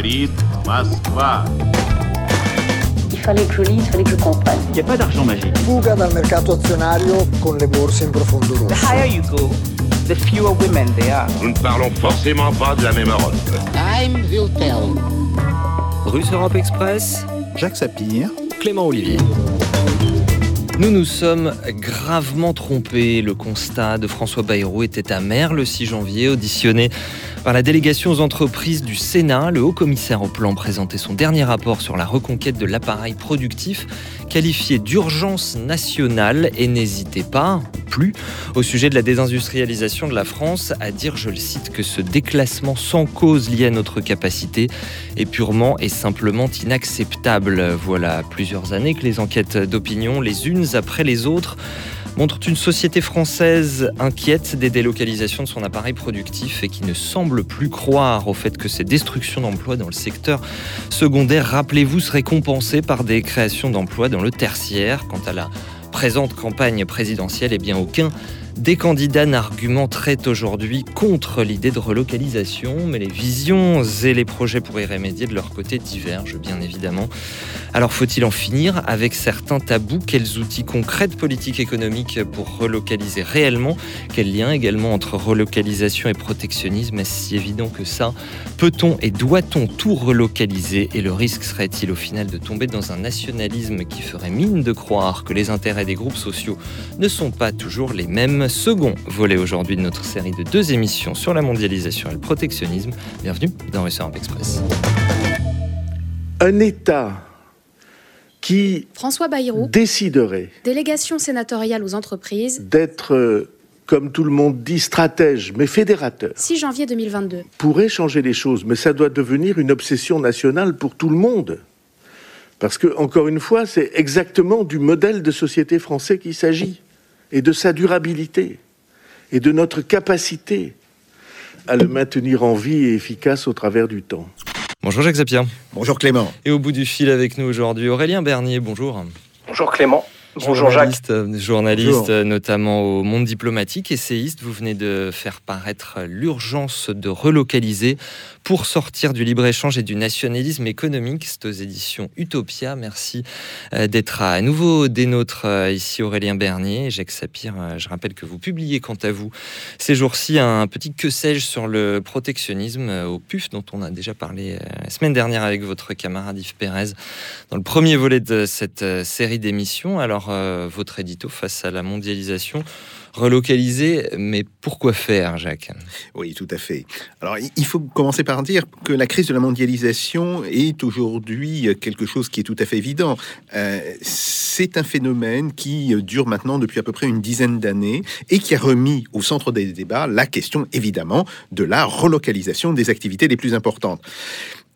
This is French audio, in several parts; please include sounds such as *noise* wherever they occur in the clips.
говорит Москва. Il fallait que je lise, il fallait que je comprenne. Il n'y a pas d'argent magique. Fuga dal mercato azionario con le borse in profondo The rosso. higher you go, the fewer women there are. Nous ne parlons forcément pas de la même Europe. Time will tell. Russe Europe Express, Jacques Sapir, Clément Olivier. Nous nous sommes gravement trompés. Le constat de François Bayrou était amer le 6 janvier, auditionné par la délégation aux entreprises du Sénat. Le haut commissaire au plan présentait son dernier rapport sur la reconquête de l'appareil productif, qualifié d'urgence nationale et n'hésitez pas, plus, au sujet de la désindustrialisation de la France, à dire, je le cite, que ce déclassement sans cause lié à notre capacité est purement et simplement inacceptable. Voilà plusieurs années que les enquêtes d'opinion, les unes après les autres, montrent une société française inquiète des délocalisations de son appareil productif et qui ne semble plus croire au fait que ces destructions d'emplois dans le secteur secondaire, rappelez-vous, seraient compensées par des créations d'emplois dans le tertiaire. Quant à la présente campagne présidentielle, eh bien aucun des candidats n'argumenteraient aujourd'hui contre l'idée de relocalisation, mais les visions et les projets pour y remédier de leur côté divergent bien évidemment. Alors faut-il en finir avec certains tabous? Quels outils concrets de politique économique pour relocaliser réellement? Quel lien également entre relocalisation et protectionnisme? Est-ce si évident que ça? Peut-on et doit-on tout relocaliser? Et le risque serait-il au final de tomber dans un nationalisme qui ferait mine de croire que les intérêts des groupes sociaux ne sont pas toujours les mêmes? Second volet aujourd'hui de notre série de deux émissions sur la mondialisation et le protectionnisme. Bienvenue dans Russe Europe Express. un État qui François Bayrou, déciderait délégation sénatoriale aux entreprises, d'être, euh, comme tout le monde dit, stratège, mais fédérateur, 6 janvier 2022. pourrait changer les choses, mais ça doit devenir une obsession nationale pour tout le monde. Parce que, encore une fois, c'est exactement du modèle de société français qu'il s'agit, et de sa durabilité, et de notre capacité à le maintenir en vie et efficace au travers du temps. Bonjour Jacques Zapier. Bonjour Clément. Et au bout du fil avec nous aujourd'hui, Aurélien Bernier, bonjour. Bonjour Clément. Bonjour Jacques. Journaliste, euh, journaliste Bonjour. euh, notamment au monde diplomatique, essayiste, vous venez de faire paraître l'urgence de relocaliser pour sortir du libre-échange et du nationalisme économique. C'est aux éditions Utopia. Merci euh, d'être à nouveau des nôtres euh, ici Aurélien Bernier et Jacques Sapir. euh, Je rappelle que vous publiez quant à vous ces jours-ci un petit que sais-je sur le protectionnisme euh, au PUF dont on a déjà parlé euh, la semaine dernière avec votre camarade Yves Pérez dans le premier volet de cette euh, série d'émissions. Alors, euh, votre édito face à la mondialisation, relocaliser, mais pourquoi faire, Jacques? Oui, tout à fait. Alors, il- faut commencer par dire que la crise de la mondialisation est aujourd'hui quelque chose qui est tout à fait évident. Euh, c'est un phénomène qui dure maintenant depuis à peu près une dizaine d'années et qui a remis au centre des débats la question, évidemment, de la relocalisation des activités les plus importantes.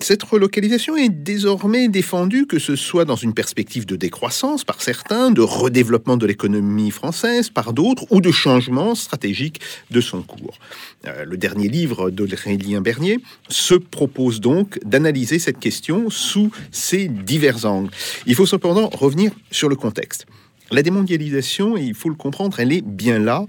Cette relocalisation est désormais défendue, que ce soit dans une perspective de décroissance par certains, de redéveloppement de l'économie française par d'autres, ou de changement stratégique de son cours. Euh, le dernier livre d'Aurélien Bernier se propose donc d'analyser cette question sous ces divers angles. Il faut cependant revenir sur le contexte. La démondialisation, il faut le comprendre, elle est bien là.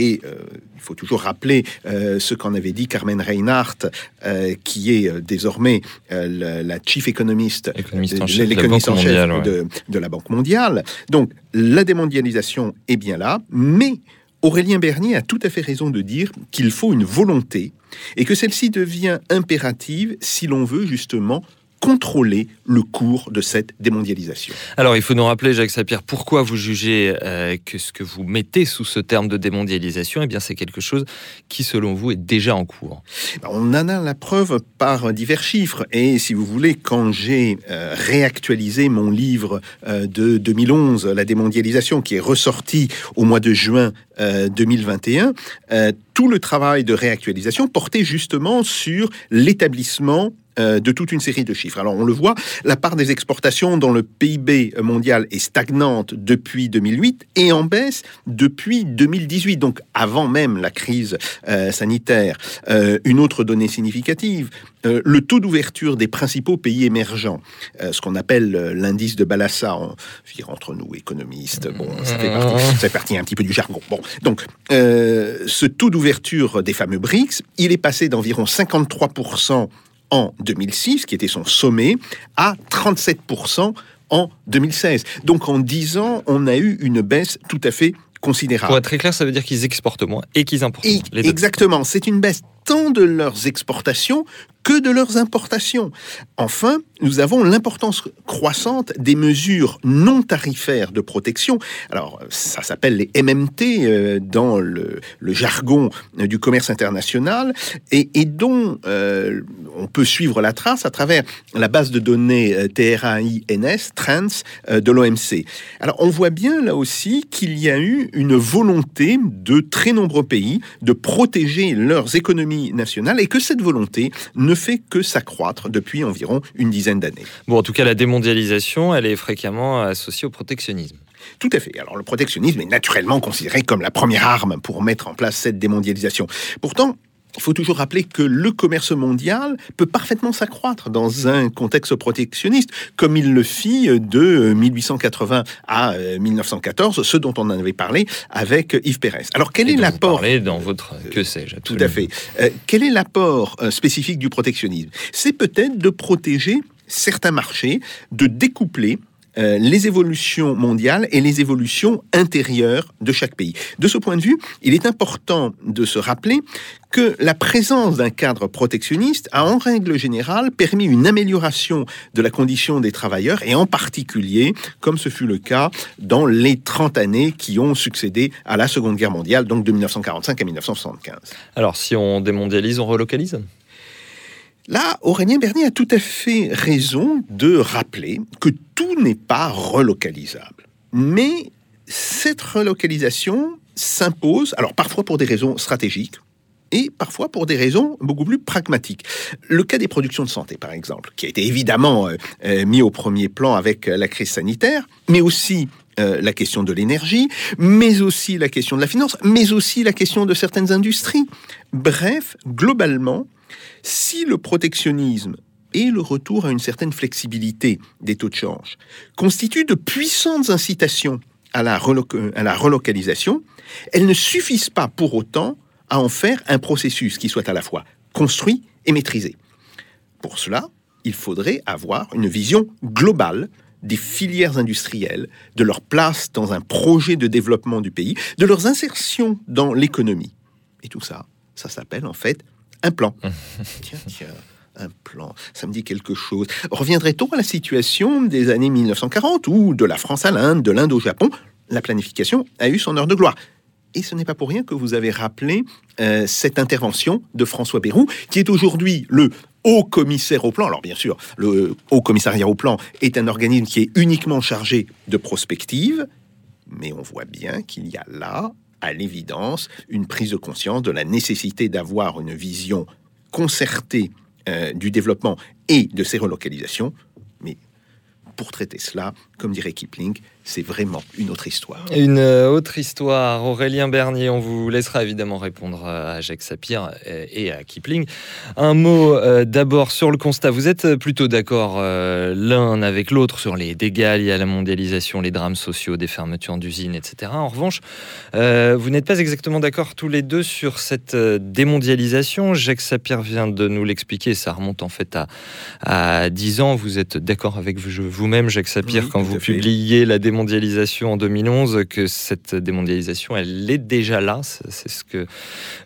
Et euh, il faut toujours rappeler euh, ce qu'en avait dit Carmen Reinhardt, euh, qui est désormais la, la chief économiste, Économiste de- en chef de la l'économiste Banque en chef mondiale, ouais. de, de la Banque mondiale. Donc la démondialisation est bien là, mais Aurélien Bernier a tout à fait raison de dire qu'il faut une volonté et que celle-ci devient impérative si l'on veut justement contrôler le cours de cette démondialisation. Alors, il faut nous rappeler, Jacques Sapir, pourquoi vous jugez euh, que ce que vous mettez sous ce terme de démondialisation, eh bien, c'est quelque chose qui, selon vous, est déjà en cours. On en a la preuve par divers chiffres. Et si vous voulez, quand j'ai euh, réactualisé mon livre euh, de 2011, La démondialisation, qui est ressorti au mois de juin euh, 2021, euh, tout le travail de réactualisation portait justement sur l'établissement euh, de toute une série de chiffres. Alors on le voit, la part des exportations dans le PIB mondial est stagnante depuis 2008 et en baisse depuis 2018, donc avant même la crise euh, sanitaire. Euh, une autre donnée significative, le taux d'ouverture des principaux pays émergents, ce qu'on appelle l'indice de Balassa, on, entre nous économistes, bon, ça fait partie, ça fait partie un petit peu du jargon. Bon, donc ce taux d'ouverture des fameux BRICS, il est passé d'environ 53% en 2006, qui était son sommet, à 37% en 2016. Donc en 10 ans, on a eu une baisse tout à fait considérable. Pour être très clair, ça veut dire qu'ils exportent moins et qu'ils importent moins. Exactement, c'est une baisse tant de leurs exportations que de leurs importations. Enfin, nous avons l'importance croissante des mesures non tarifaires de protection. Alors, ça s'appelle les MMT euh, dans le, jargon du commerce international et, dont euh, on peut suivre la trace à travers la base de données euh, TRAINS, Trans, de l'OMC. Alors, on voit bien là aussi qu'il y a eu une volonté de très nombreux pays de protéger leurs économies nationales et que cette volonté ne fait que s'accroître depuis environ une dizaine d'années. Bon, en tout cas, la démondialisation, elle est fréquemment associée au protectionnisme. Tout à fait. Alors le protectionnisme est naturellement considéré comme la première arme pour mettre en place cette démondialisation. Pourtant, il faut toujours rappeler que le commerce mondial peut parfaitement s'accroître dans un contexte protectionniste, comme il le fit de 1880 à 1914, ce dont on en avait parlé avec Yves Pérez. Alors quel Et est l'apport dans votre que sais-je Tout à fait. Euh, quel est l'apport euh, spécifique du protectionnisme? C'est peut-être de protéger certains marchés, de découpler euh, les évolutions mondiales et les évolutions intérieures de chaque pays. De ce point de vue, il est important de se rappeler que la présence d'un cadre protectionniste a en règle générale permis une amélioration de la condition des travailleurs et en particulier, comme ce fut le cas dans les 30 années qui ont succédé à la Seconde Guerre mondiale, donc de 1945 à 1975. Alors, si on démondialise, on relocalise? Là, Aurélien Bernier a tout à fait raison de rappeler que tout n'est pas relocalisable. Mais cette relocalisation s'impose, alors parfois pour des raisons stratégiques, et parfois pour des raisons beaucoup plus pragmatiques. Le cas des productions de santé, par exemple, qui a été évidemment euh, euh, mis au premier plan avec euh, la crise sanitaire, mais aussi la question de l'énergie, mais aussi la question de la finance, mais aussi la question de certaines industries. Bref, globalement, si le protectionnisme et le retour à une certaine flexibilité des taux de change constituent de puissantes incitations à la, relocalisation, elles ne suffisent pas pour autant à en faire un processus qui soit à la fois construit et maîtrisé. Pour cela, il faudrait avoir une vision globale des filières industrielles, de leur place dans un projet de développement du pays, de leurs insertions dans l'économie. Et tout ça, ça s'appelle en fait un plan. *laughs* tiens, tiens, un plan, ça me dit quelque chose. Reviendrait-on à la situation des années 1940 ou de la France à l'Inde, de l'Inde au Japon La planification a eu son heure de gloire? Et ce n'est pas pour rien que vous avez rappelé euh, cette intervention de François Bayrou, qui est aujourd'hui le haut commissaire au plan. Alors bien sûr, le haut commissariat au plan est un organisme qui est uniquement chargé de prospective, mais on voit bien qu'il y a là, à l'évidence, une prise de conscience de la nécessité d'avoir une vision concertée euh, du développement et de ses relocalisations. Mais pour traiter cela, comme dirait Kipling, c'est vraiment une autre histoire. Une euh, autre histoire. Aurélien Bernier, on vous laissera évidemment répondre à Jacques Sapir euh, et à Kipling. Un mot euh, d'abord sur le constat. Vous êtes plutôt d'accord euh, l'un avec l'autre sur les dégâts liés à la mondialisation, les drames sociaux, des fermetures d'usines, etc. En revanche, euh, vous n'êtes pas exactement d'accord tous les deux sur cette euh, démondialisation. Jacques Sapir vient de nous l'expliquer. Ça remonte en fait à, à 10 ans. Vous êtes d'accord avec vous- vous-même, Jacques Sapir, Oui, quand vous publiez la démondialisation en 2011, que cette démondialisation, elle est déjà là. C'est c'est ce que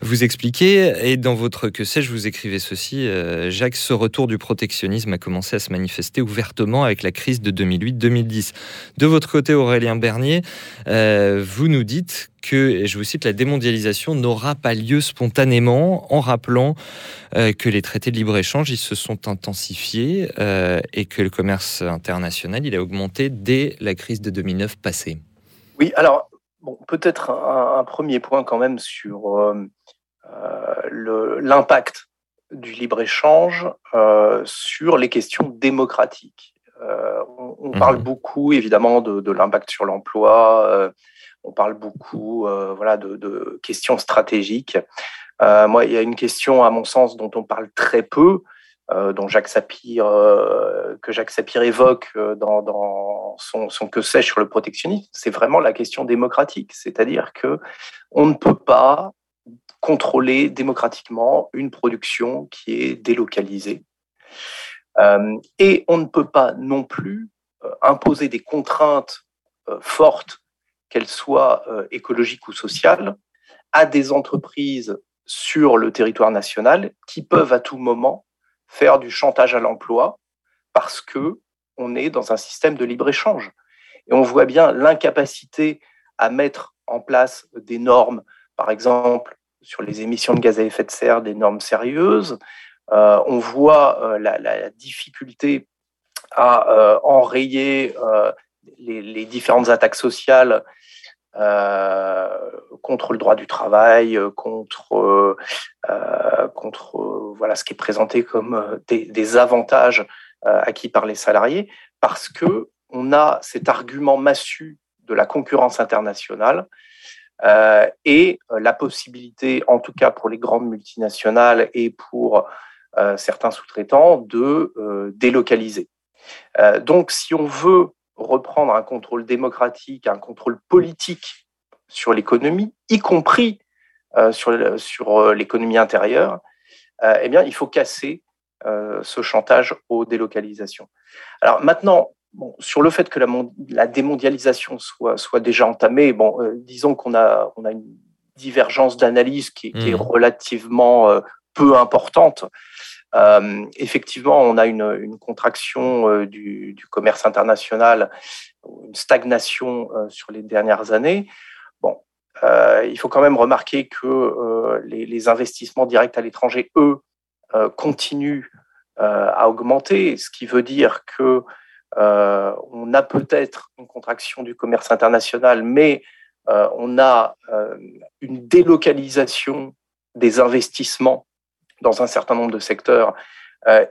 vous expliquez. Et dans votre Que sais-je, vous écrivez ceci, euh, Jacques, ce retour du protectionnisme a commencé à se manifester ouvertement avec la crise de 2008-2010. De votre côté, Aurélien Bernier, euh, vous nous dites que, et je vous cite, la démondialisation n'aura pas lieu spontanément en rappelant euh, que les traités de libre-échange, ils se sont intensifiés euh, et que le commerce international, il a augmenté dès la crise de 2009 passée. Oui, alors, bon, peut-être un, un premier point quand même sur euh, l'impact du libre-échange sur les questions démocratiques. On, on parle beaucoup, évidemment, de, de l'impact sur l'emploi. On parle beaucoup euh, voilà, de, questions stratégiques. Euh, moi, il y a une question, à mon sens, dont on parle très peu, euh, dont Jacques Sapir, que Jacques Sapir évoque dans, son, que sais sur le protectionnisme, c'est vraiment la question démocratique. C'est-à-dire que on ne peut pas contrôler démocratiquement une production qui est délocalisée. et on ne peut pas non plus imposer des contraintes fortes, qu'elles soient écologiques ou sociales, à des entreprises sur le territoire national qui peuvent à tout moment faire du chantage à l'emploi parce que on est dans un système de libre-échange. Et on voit bien l'incapacité à mettre en place des normes, par exemple sur les émissions de gaz à effet de serre, des normes sérieuses. Euh, on voit euh, la, difficulté à euh, enrayer les, différentes attaques sociales contre le droit du travail, contre, contre voilà, ce qui est présenté comme des, avantages acquis par les salariés, parce que on a cet argument massu de la concurrence internationale euh, et euh, la possibilité, en tout cas pour les grandes multinationales et pour euh, certains sous-traitants, de délocaliser. donc, si on veut reprendre un contrôle démocratique, un contrôle politique sur l'économie, y compris sur, sur l'économie intérieure, eh bien, il faut casser ce chantage aux délocalisations. Alors maintenant, sur le fait que la, démondialisation soit, soit, déjà entamée, bon, euh, disons qu'on a, on a une divergence d'analyse qui, est mmh. relativement euh, peu importante. Euh, effectivement, on a une, contraction du, commerce international, une stagnation sur les dernières années. Bon, il faut quand même remarquer que les, les, investissements directs à l'étranger, eux, continuent à augmenter, ce qui veut dire que euh, on a peut-être une contraction du commerce international, mais euh, on a euh, une délocalisation des investissements dans un certain nombre de secteurs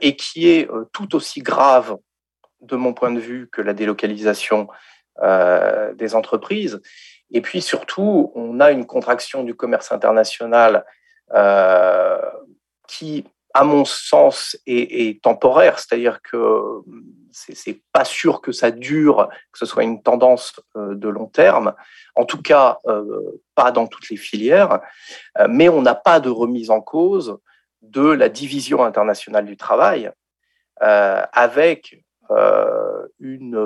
et qui est tout aussi grave de mon point de vue que la délocalisation des entreprises. Et puis surtout, on a une contraction du commerce international qui à mon sens, est, temporaire, c'est-à-dire que c'est pas sûr que ça dure, que ce soit une tendance euh, de long terme, en tout cas euh, pas dans toutes les filières, euh, mais on n'a pas de remise en cause de la division internationale du travail avec une,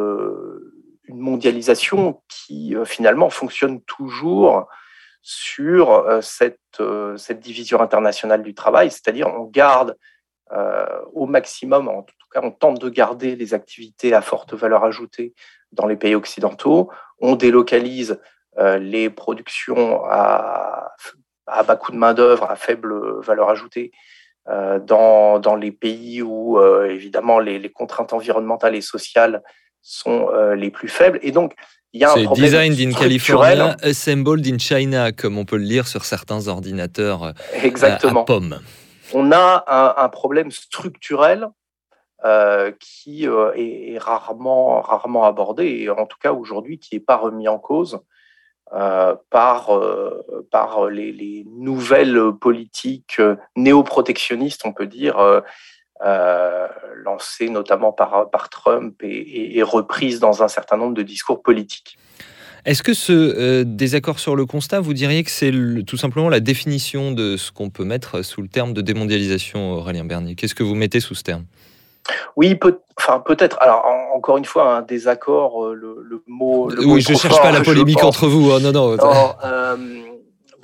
une mondialisation qui finalement fonctionne toujours sur euh, cette, euh, cette division internationale du travail, c'est-à-dire on garde euh, au maximum, en tout cas on tente de garder les activités à forte valeur ajoutée dans les pays occidentaux, on délocalise les productions à, à bas coût de main-d'œuvre, à faible valeur ajoutée, dans, dans, les pays où, évidemment, les, les, contraintes environnementales et sociales sont les plus faibles. Et donc, c'est Designed in California, Assembled in China, comme on peut le lire sur certains ordinateurs euh, Exactement. à pomme. On a un, problème structurel euh, qui euh, est, rarement, rarement abordé, et en tout cas aujourd'hui qui n'est pas remis en cause par, par les, nouvelles politiques néo-protectionnistes, on peut dire, euh, lancée notamment par, par Trump et, reprise dans un certain nombre de discours politiques. Est-ce que ce euh, désaccord sur le constat, vous diriez que c'est tout simplement la définition de ce qu'on peut mettre sous le terme de démondialisation, Aurélien Bernier? Qu'est-ce que vous mettez sous ce terme? Oui, peut, enfin peut-être. Alors encore une fois, un désaccord, euh, le, mot. oui, je ne cherche pas la polémique entre vous. Hein, non, non. non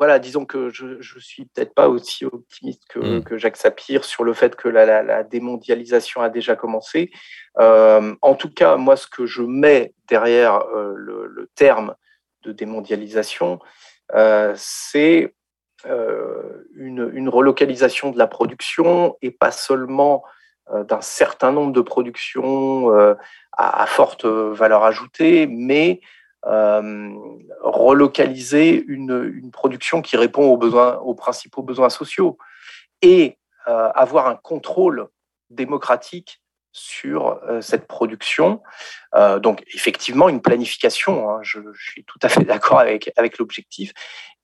voilà, disons que je ne suis peut-être pas aussi optimiste que, mm. Jacques Sapir sur le fait que la, démondialisation a déjà commencé. Euh, en tout cas, moi, ce que je mets derrière euh, le, terme de démondialisation, euh, c'est une, relocalisation de la production et pas seulement d'un certain nombre de productions à, forte valeur ajoutée, mais euh, relocaliser une, production qui répond aux, besoins, aux principaux besoins sociaux et euh, avoir un contrôle démocratique sur euh, cette production. donc effectivement, une planification, hein, je, suis tout à fait d'accord avec, avec l'objectif,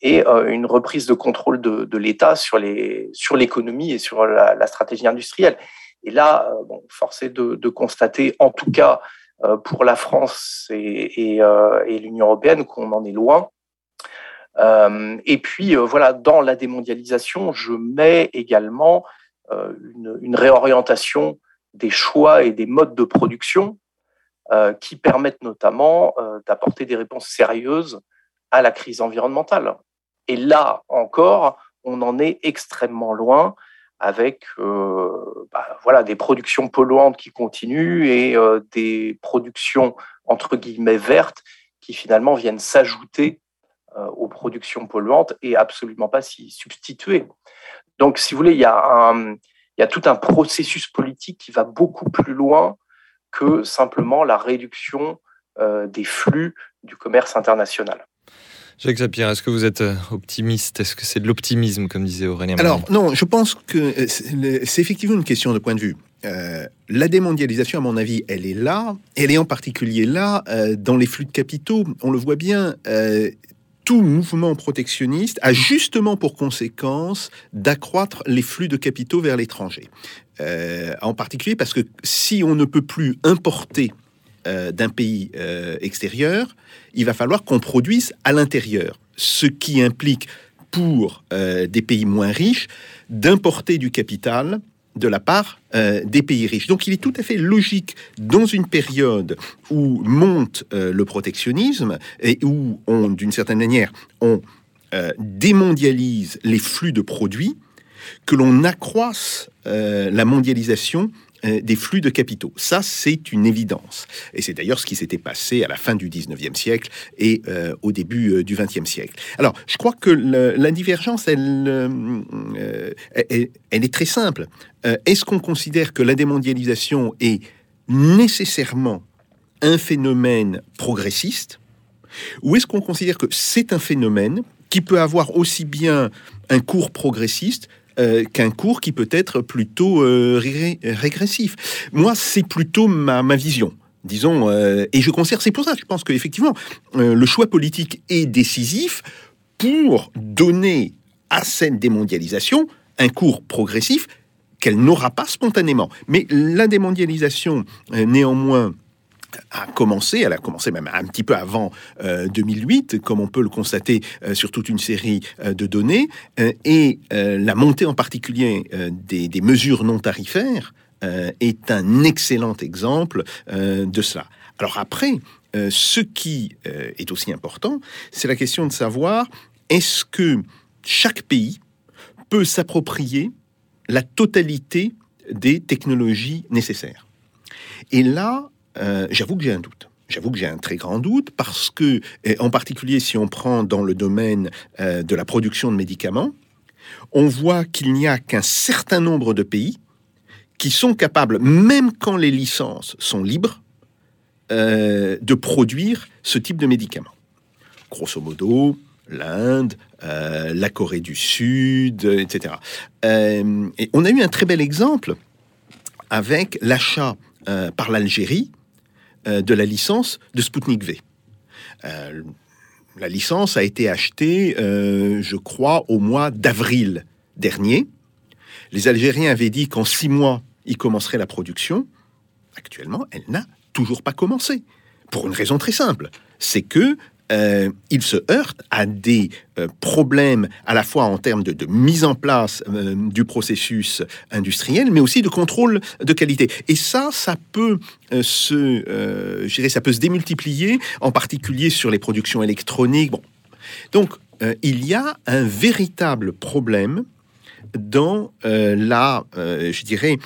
et une reprise de contrôle de, l'État sur l'économie sur et sur la, stratégie industrielle. Et là, bon, force est de, constater, en tout cas euh, pour la France et, euh, et, l'Union européenne qu'on en est loin. Euh, et puis voilà, dans la démondialisation, je mets également une, réorientation des choix et des modes de production euh, qui permettent notamment euh, d'apporter des réponses sérieuses à la crise environnementale. Et là encore, on en est extrêmement loin avec euh, bah, voilà, des productions polluantes qui continuent et des productions entre guillemets vertes qui finalement viennent s'ajouter aux productions polluantes et absolument pas s'y substituer. Donc, si vous voulez, il y a un, tout un processus politique qui va beaucoup plus loin que simplement la réduction euh, des flux du commerce international. Jacques Sapir, est-ce que vous êtes euh, optimiste? Est-ce que c'est de l'optimisme, comme disait Aurélien Alors, non, je pense que euh, c'est effectivement une question de point de vue. la démondialisation, à mon avis, elle est là. Elle est en particulier là dans les flux de capitaux. On le voit bien tout mouvement protectionniste a justement pour conséquence d'accroître les flux de capitaux vers l'étranger. Euh, en particulier parce que si on ne peut plus importer euh, d'un pays euh, extérieur, il va falloir qu'on produise à l'intérieur, ce qui implique pour des pays moins riches d'importer du capital de la part euh, des pays riches. Donc il est tout à fait logique, dans une période où monte euh, le protectionnisme et où d'une certaine manière, on euh, démondialise les flux de produits, que l'on accroisse la mondialisation euh, des flux de capitaux. Ça, c'est une évidence. Et c'est d'ailleurs ce qui s'était passé à la fin du 19e siècle et euh, au début euh, du 20e siècle. Alors, je crois que la divergence, elle, elle, est très simple. Est-ce qu'on considère que la démondialisation est nécessairement un phénomène progressiste ou est-ce qu'on considère que c'est un phénomène qui peut avoir aussi bien un cours progressiste euh, qu'un cours qui peut être plutôt euh, régressif. Moi, c'est plutôt ma, vision disons, euh, et je conserve, c'est pour ça, je pense qu'effectivement, le choix politique est décisif pour donner à cette démondialisation un cours progressif qu'elle n'aura pas spontanément. Mais la démondialisation, néanmoins, a commencé, elle a commencé même un petit peu avant 2008, euh, comme on peut le constater euh, sur toute une série euh, de données, et la montée en particulier des, des, mesures non tarifaires est un excellent exemple de cela. Alors après, ce qui est aussi important, c'est la question de savoir est-ce que chaque pays peut s'approprier la totalité des technologies nécessaires? Et là, euh, j'avoue que j'ai un doute. J'avoue que j'ai un très grand doute parce que, en particulier si on prend dans le domaine euh, de la production de médicaments, on voit qu'il n'y a qu'un certain nombre de pays qui sont capables, même quand les licences sont libres, euh, de produire ce type de médicaments. Grosso modo, l'Inde, la Corée du Sud, etc. et on a eu un très bel exemple avec l'achat par l'Algérie de la licence de Sputnik V. Euh, la licence a été achetée, euh, je crois, au mois d'avril dernier. Les Algériens avaient dit qu'en six mois, ils commenceraient la production. Actuellement, elle n'a toujours pas commencé. Pour une raison très simple, c'est que euh, il se heurte à des euh, problèmes à la fois en termes de, mise en place euh, du processus industriel, mais aussi de contrôle de qualité. Et ça, ça peut se, ça peut se démultiplier, en particulier sur les productions électroniques. Donc, il y a un véritable problème dans la, je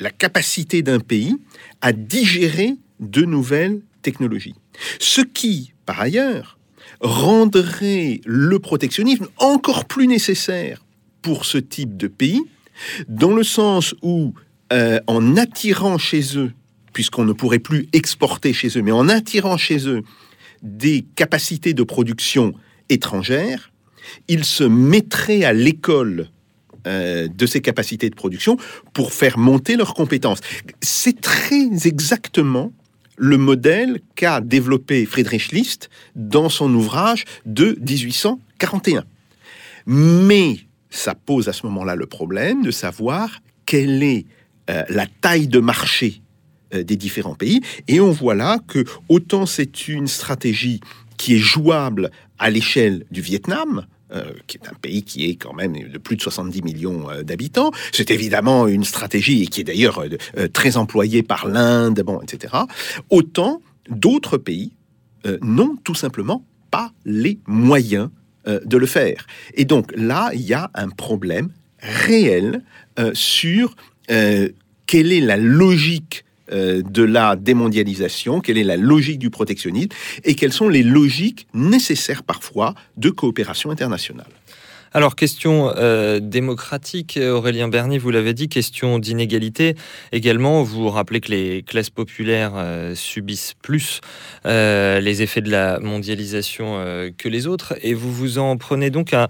la capacité d'un pays à digérer de nouvelles technologies. Ce qui, par ailleurs, rendrait le protectionnisme encore plus nécessaire pour ce type de pays, dans le sens où, euh, en attirant chez eux, puisqu'on ne pourrait plus exporter chez eux, mais en attirant chez eux des capacités de production étrangères, ils se mettraient à l'école euh, de ces capacités de production pour faire monter leurs compétences. C'est très exactement le modèle qu'a développé Friedrich List dans son ouvrage de 1841. Mais ça pose à ce moment-là le problème de savoir quelle est euh, la taille de marché euh, des différents pays. Et on voit là que autant c'est une stratégie qui est jouable à l'échelle du Vietnam, qui est un pays qui est quand même de plus de 70 millions d'habitants. C'est évidemment une stratégie qui est d'ailleurs très employée par l'Inde, etc. Autant d'autres pays n'ont tout simplement pas les moyens de le faire. Et donc là, il y a un problème réel sur quelle est la logique euh, de la démondialisation, quelle est la logique du protectionnisme et quelles sont les logiques nécessaires parfois de coopération internationale. Alors, question euh, démocratique, Aurélien Bernier, vous l'avez dit, question d'inégalité. Également, vous rappelez que les classes populaires euh, subissent plus les effets de la mondialisation que les autres, et vous vous en prenez donc à,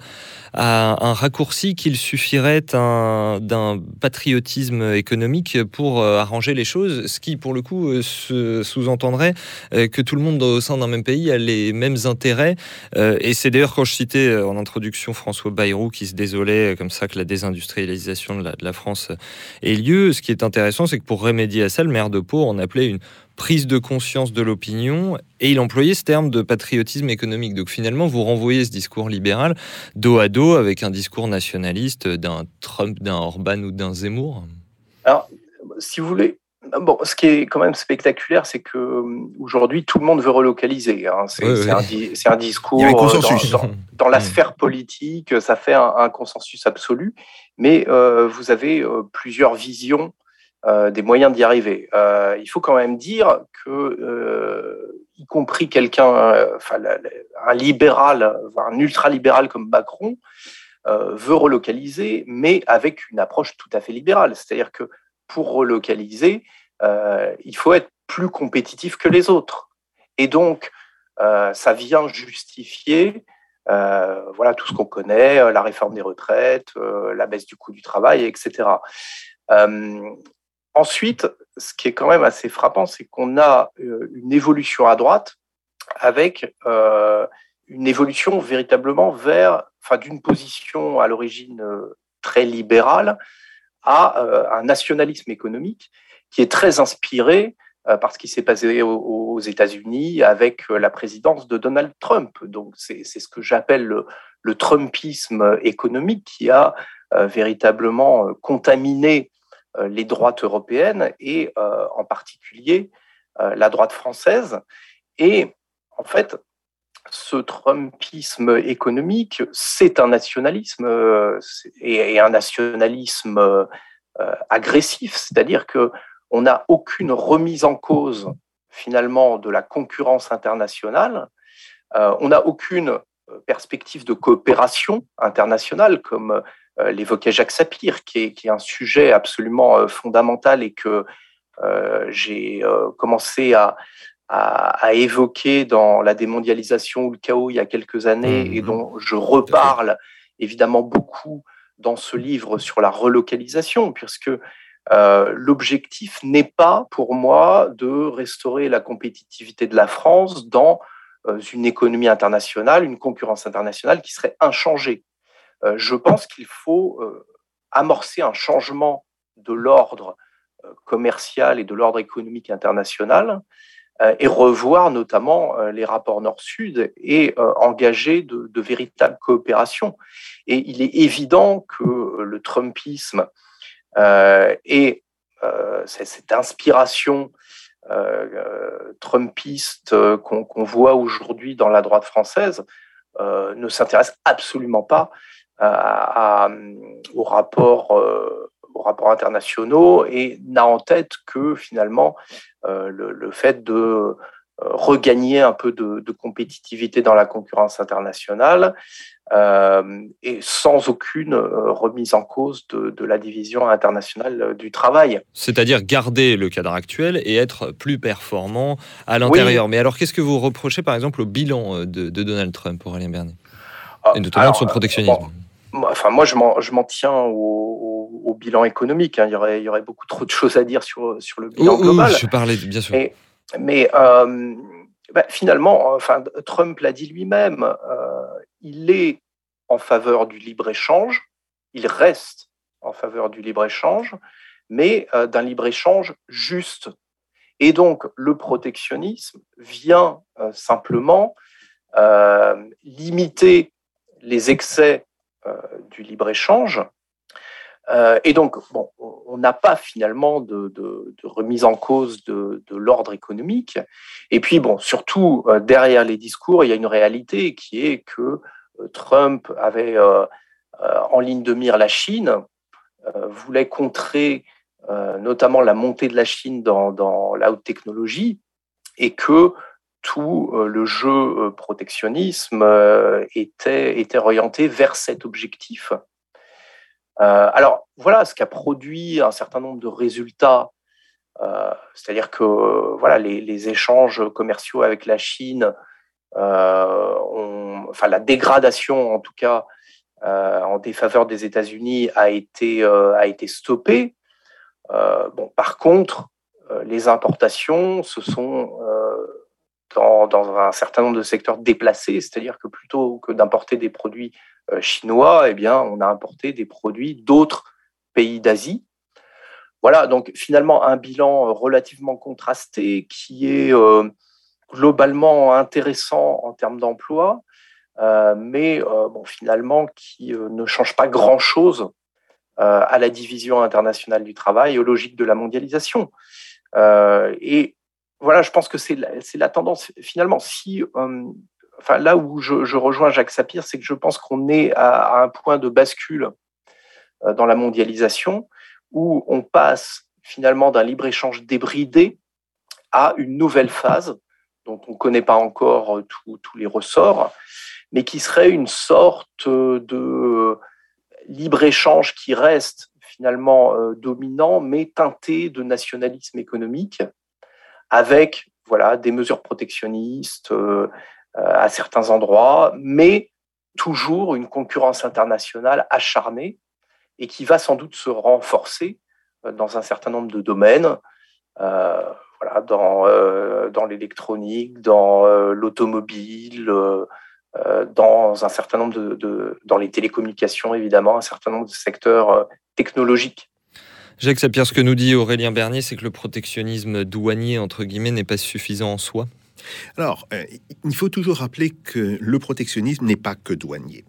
à un raccourci qu'il suffirait d'un patriotisme économique pour euh, arranger les choses, ce qui, pour le coup, euh, sous-entendrait euh, que tout le monde au sein d'un même pays a les mêmes intérêts. Et c'est d'ailleurs quand je citais en introduction François Bayrou qui se désolait comme ça que la désindustrialisation de la, France ait lieu. Ce qui est intéressant, c'est que pour remédier à ça, le maire de Pau en appelait une prise de conscience de l'opinion, et il employait ce terme de patriotisme économique. Donc finalement, vous renvoyez ce discours libéral dos à dos avec un discours nationaliste d'un Trump, d'un Orban ou d'un Zemmour? Alors, si vous voulez, Bon, ce qui est quand même spectaculaire, c'est que euh, aujourd'hui tout le monde veut relocaliser. Hein. C'est un, discours dans, la mm. sphère politique, ça fait un, consensus absolu. Mais euh, vous avez euh, plusieurs visions euh, des moyens d'y arriver. Euh, il faut quand même dire que, euh, y compris quelqu'un, enfin, un libéral, un ultra-libéral comme Macron, veut relocaliser, mais avec une approche tout à fait libérale. C'est-à-dire que pour relocaliser, il faut être plus compétitif que les autres. Et donc, ça vient justifier voilà tout ce qu'on connaît, la réforme des retraites, la baisse du coût du travail, etc. Ensuite, ce qui est quand même assez frappant, c'est qu'on a euh, une évolution à droite avec euh, une évolution véritablement vers, enfin, d'une position à l'origine euh, très libérale à un nationalisme économique qui est très inspiré par ce qui s'est passé aux, États-Unis avec la présidence de Donald Trump. Donc, c'est ce que j'appelle le, Trumpisme économique qui a véritablement contaminé euh, les droites européennes et euh, en particulier euh, la droite française. Et en fait, ce Trumpisme économique, c'est un nationalisme et un nationalisme agressif, c'est-à-dire que on n'a aucune remise en cause finalement de la concurrence internationale, on n'a aucune perspective de coopération internationale comme euh, l'évoquait Jacques Sapir, qui est, qui est, un sujet absolument euh, fondamental et que euh, j'ai commencé à, à, évoquer dans la démondialisation ou le chaos il y a quelques années et mmh. dont je reparle évidemment beaucoup dans ce livre sur la relocalisation, puisque l'objectif n'est pas pour moi de restaurer la compétitivité de la France dans une économie internationale, une concurrence internationale qui serait inchangée. Euh, je pense qu'il faut euh, amorcer un changement de l'ordre euh, commercial et de l'ordre économique international et revoir notamment les rapports nord-sud et engager de, véritables coopérations. Et il est évident que le Trumpisme et cette inspiration trumpiste qu'on voit aujourd'hui dans la droite française ne s'intéresse absolument pas à, aux, rapports, euh, aux rapports internationaux et n'a en tête que finalement euh, le, fait de euh, regagner un peu de, compétitivité dans la concurrence internationale et sans aucune remise en cause de, la division internationale du travail. C'est-à-dire garder le cadre actuel et être plus performant à l'intérieur. Mais alors, qu'est-ce que vous reprochez, par exemple, au bilan de, Donald Trump, pour Aurélien Bernier ah, Et notamment de son protectionnisme Enfin, moi, je m'en tiens au, bilan économique. Hein. Il, y aurait, il y aurait beaucoup trop de choses à dire sur, sur le bilan global. je parlais, bien sûr. mais euh, bah, finalement, enfin, Trump l'a dit lui-même, euh, il est en faveur du libre-échange, il reste en faveur du libre-échange, mais euh, d'un libre-échange juste. Et donc, le protectionnisme vient simplement limiter les excès du libre-échange. et donc, bon, on n'a pas finalement de, remise en cause de, l'ordre économique. Et puis, bon, surtout, derrière les discours, il y a une réalité qui est que Trump avait en ligne de mire la Chine, voulait contrer notamment la montée de la Chine dans la haute technologie, et que tout euh, le jeu euh, protectionnisme euh, était, était orienté vers cet objectif. alors voilà ce qui a produit un certain nombre de résultats, c'est-à-dire que voilà les, échanges commerciaux avec la Chine, enfin la dégradation en tout cas en défaveur des États-Unis a été a été stoppée. bon, par contre, les importations se sont dans, un certain nombre de secteurs déplacés, c'est-à-dire que plutôt que d'importer des produits euh, chinois, eh bien, on a importé des produits d'autres pays d'Asie. Voilà, donc finalement un bilan euh, relativement contrasté qui est euh, globalement intéressant en termes d'emploi, mais bon, finalement qui ne change pas grand-chose à la division internationale du travail et aux logiques de la mondialisation. et voilà, je pense que c'est la, tendance. Finalement, si, euh, enfin, là où je, rejoins Jacques Sapir, c'est que je pense qu'on est à, un point de bascule euh, dans la mondialisation où on passe finalement d'un libre-échange débridé à une nouvelle phase dont on ne connaît pas encore euh, tous les ressorts, mais qui serait une sorte de libre-échange qui reste finalement dominant, mais teinté de nationalisme économique avec voilà, des mesures protectionnistes euh, à certains endroits, mais toujours une concurrence internationale acharnée et qui va sans doute se renforcer euh, dans un certain nombre de domaines, euh, voilà, dans, dans l'électronique, dans l'automobile, dans un certain nombre de, dans les télécommunications évidemment, un certain nombre de secteurs technologiques. Jacques Sapir, ce que nous dit Aurélien Bernier, c'est que le protectionnisme douanier, entre guillemets, n'est pas suffisant en soi. Alors, euh, il faut toujours rappeler que le protectionnisme n'est pas que douanier.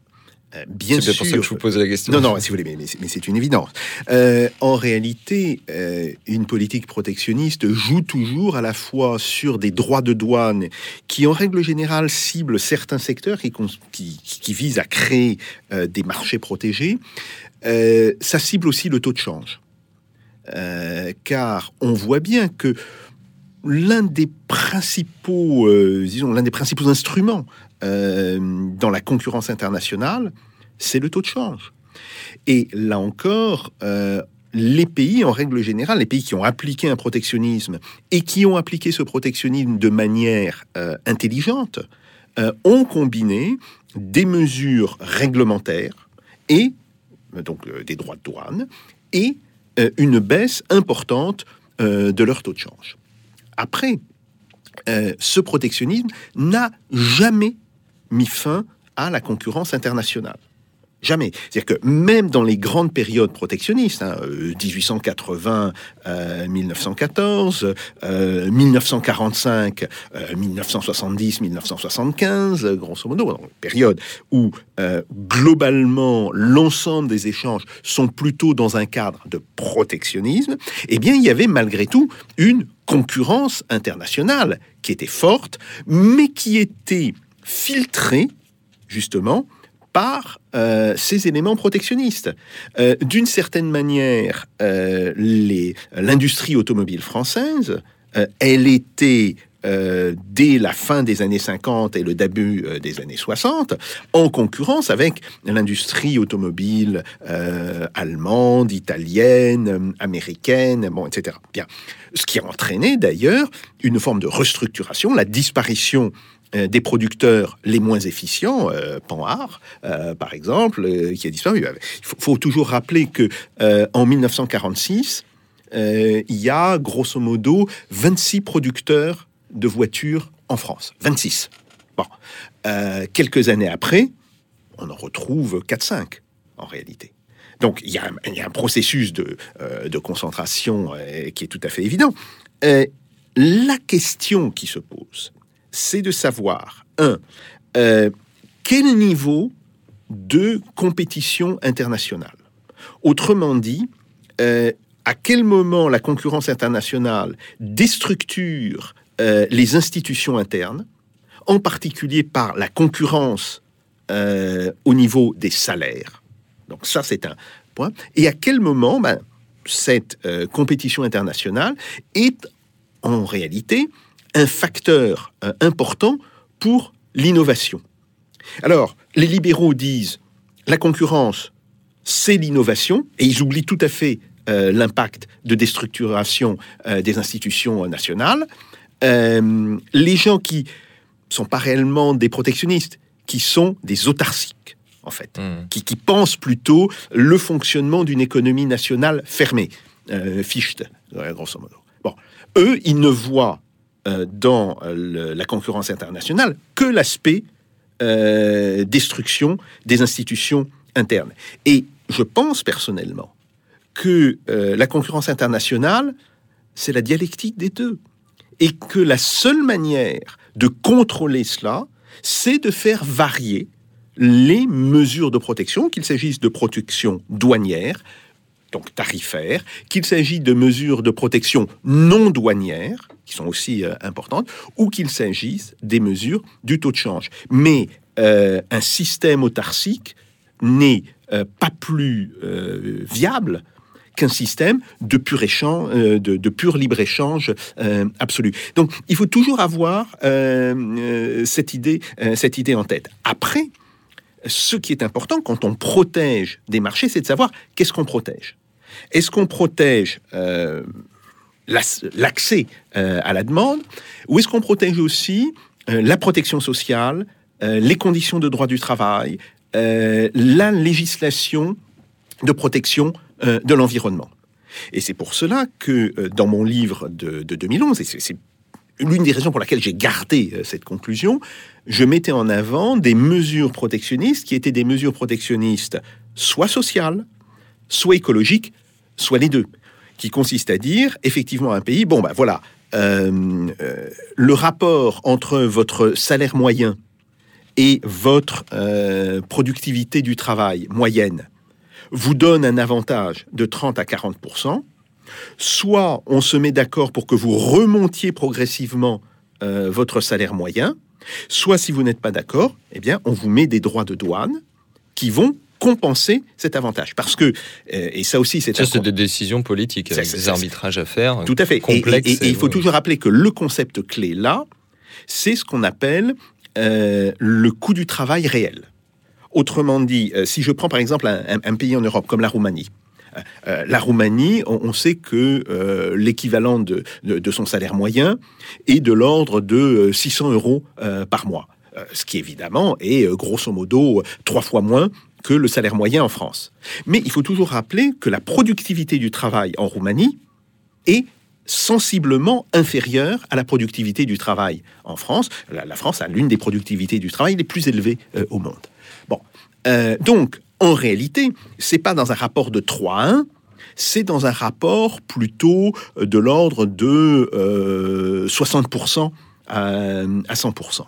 Euh, bien sûr. C'est pour ça que je vous pose la question. Non, non, si vous voulez, mais, c'est une évidence. Euh, en réalité, une politique protectionniste joue toujours à la fois sur des droits de douane qui, en règle générale, ciblent certains secteurs qui, qui, qui visent à créer des marchés protégés. ça cible aussi le taux de change. Euh, car on voit bien que l'un des principaux, euh, disons, l'un des principaux instruments euh, dans la concurrence internationale, c'est le taux de change. Et là encore, les pays, en règle générale, les pays qui ont appliqué un protectionnisme et qui ont appliqué ce protectionnisme de manière intelligente, ont combiné des mesures réglementaires et donc des droits de douane et une baisse importante euh, de leur taux de change. Après, euh, ce protectionnisme n'a jamais mis fin à la concurrence internationale. Jamais. C'est-à-dire que même dans les grandes périodes protectionnistes, 1880, 1914, 1945, 1970, 1975, grosso modo, période où euh, globalement l'ensemble des échanges sont plutôt dans un cadre de protectionnisme, eh bien il y avait malgré tout une concurrence internationale qui était forte, mais qui était filtrée justement par euh, ces éléments protectionnistes. Euh, d'une certaine manière, euh, l'industrie automobile française, elle était dès la fin des années 50 et le début des années 60, en concurrence avec l'industrie automobile allemande, italienne, américaine, etc. Bien. Ce qui a entraîné d'ailleurs une forme de restructuration, la disparition des producteurs les moins efficients, euh, Panhard, euh, par exemple, qui a disparu. Il faut, toujours rappeler que en 1946, il y a grosso modo 26 producteurs de voitures en France. 26. Bon. quelques années après, on en retrouve 4-5 en réalité. Donc il y, a un, processus de, de concentration qui est tout à fait évident. la question qui se pose, c'est de savoir, un, euh, quel niveau de compétition internationale. Autrement dit, euh, à quel moment la concurrence internationale déstructure euh, les institutions internes, en particulier par la concurrence au niveau des salaires. Donc ça, c'est un point. Et à quel moment ben, cette compétition internationale est en réalité un facteur euh, important pour l'innovation. Alors, les libéraux disent la concurrence, c'est l'innovation, et ils oublient tout à fait euh, l'impact de déstructuration euh, des institutions nationales. Les gens qui sont pas réellement des protectionnistes, qui sont des autarciques, en fait, Hmm. qui, qui pensent plutôt le fonctionnement d'une économie nationale fermée, Fichte, grosso modo. Bon, eux, ils ne voient euh, dans euh, la concurrence internationale que l'aspect euh, destruction des institutions internes. Et je pense personnellement que la concurrence internationale, c'est la dialectique des deux. Et que la seule manière de contrôler cela, c'est de faire varier les mesures de protection, qu'il s'agisse de protection douanière, donc tarifaire, qu'il s'agisse de mesures de protection non douanières, qui sont aussi euh, importantes, ou qu'il s'agisse des mesures du taux de change. Mais euh, un système autarcique n'est euh, pas plus viable qu'un système de pur échange, de, pur libre-échange euh, absolu. Donc, il faut toujours avoir cette, idée, cette idée en tête. Après, ce qui est important quand on protège des marchés, c'est de savoir qu'est-ce qu'on protège. Est-ce qu'on protège l'accès euh, à la demande ou est-ce qu'on protège aussi euh, la protection sociale, euh, les conditions de droit du travail, la législation de protection de l'environnement. Et c'est pour cela que dans mon livre de, de 2011, et c'est- l'une des raisons pour laquelle j'ai gardé cette conclusion, je mettais en avant des mesures protectionnistes qui étaient des mesures protectionnistes soit sociales, soit écologiques, soit les deux, qui consistent à dire effectivement un pays, bon ben voilà, euh, euh, le rapport entre votre salaire moyen et votre euh, productivité du travail moyenne vous donne un avantage de 30 à 40 soit on se met d'accord pour que vous remontiez progressivement votre salaire moyen, soit si vous n'êtes pas d'accord, eh bien, on vous met des droits de douane qui vont compenser cet avantage. Parce que, euh, et ça aussi, c'est Ça, un c'est des décisions politiques, Ça, avec ça, des arbitrages à faire. tout à fait. Et- Complexe. et, et il faut toujours rappeler que le concept clé là, c'est ce qu'on appelle euh, le coût du travail réel. Autrement dit, euh, si je prends par exemple un, un- un pays en Europe comme la Roumanie, euh, la Roumanie, on, on sait que l'équivalent de, de- de son salaire moyen est de l'ordre de euh, 600 euros par mois, ce qui évidemment est grosso modo trois fois moins que le salaire moyen en France. Mais il faut toujours rappeler que la productivité du travail en Roumanie est sensiblement inférieure à la productivité du travail en France. La, France a l'une des productivités du travail les plus élevées euh, au monde. Bon, Euh, donc en réalité, c'est pas dans un rapport de 3 à 1, c'est dans un rapport plutôt euh, de l'ordre de euh, 60% à, à 100%.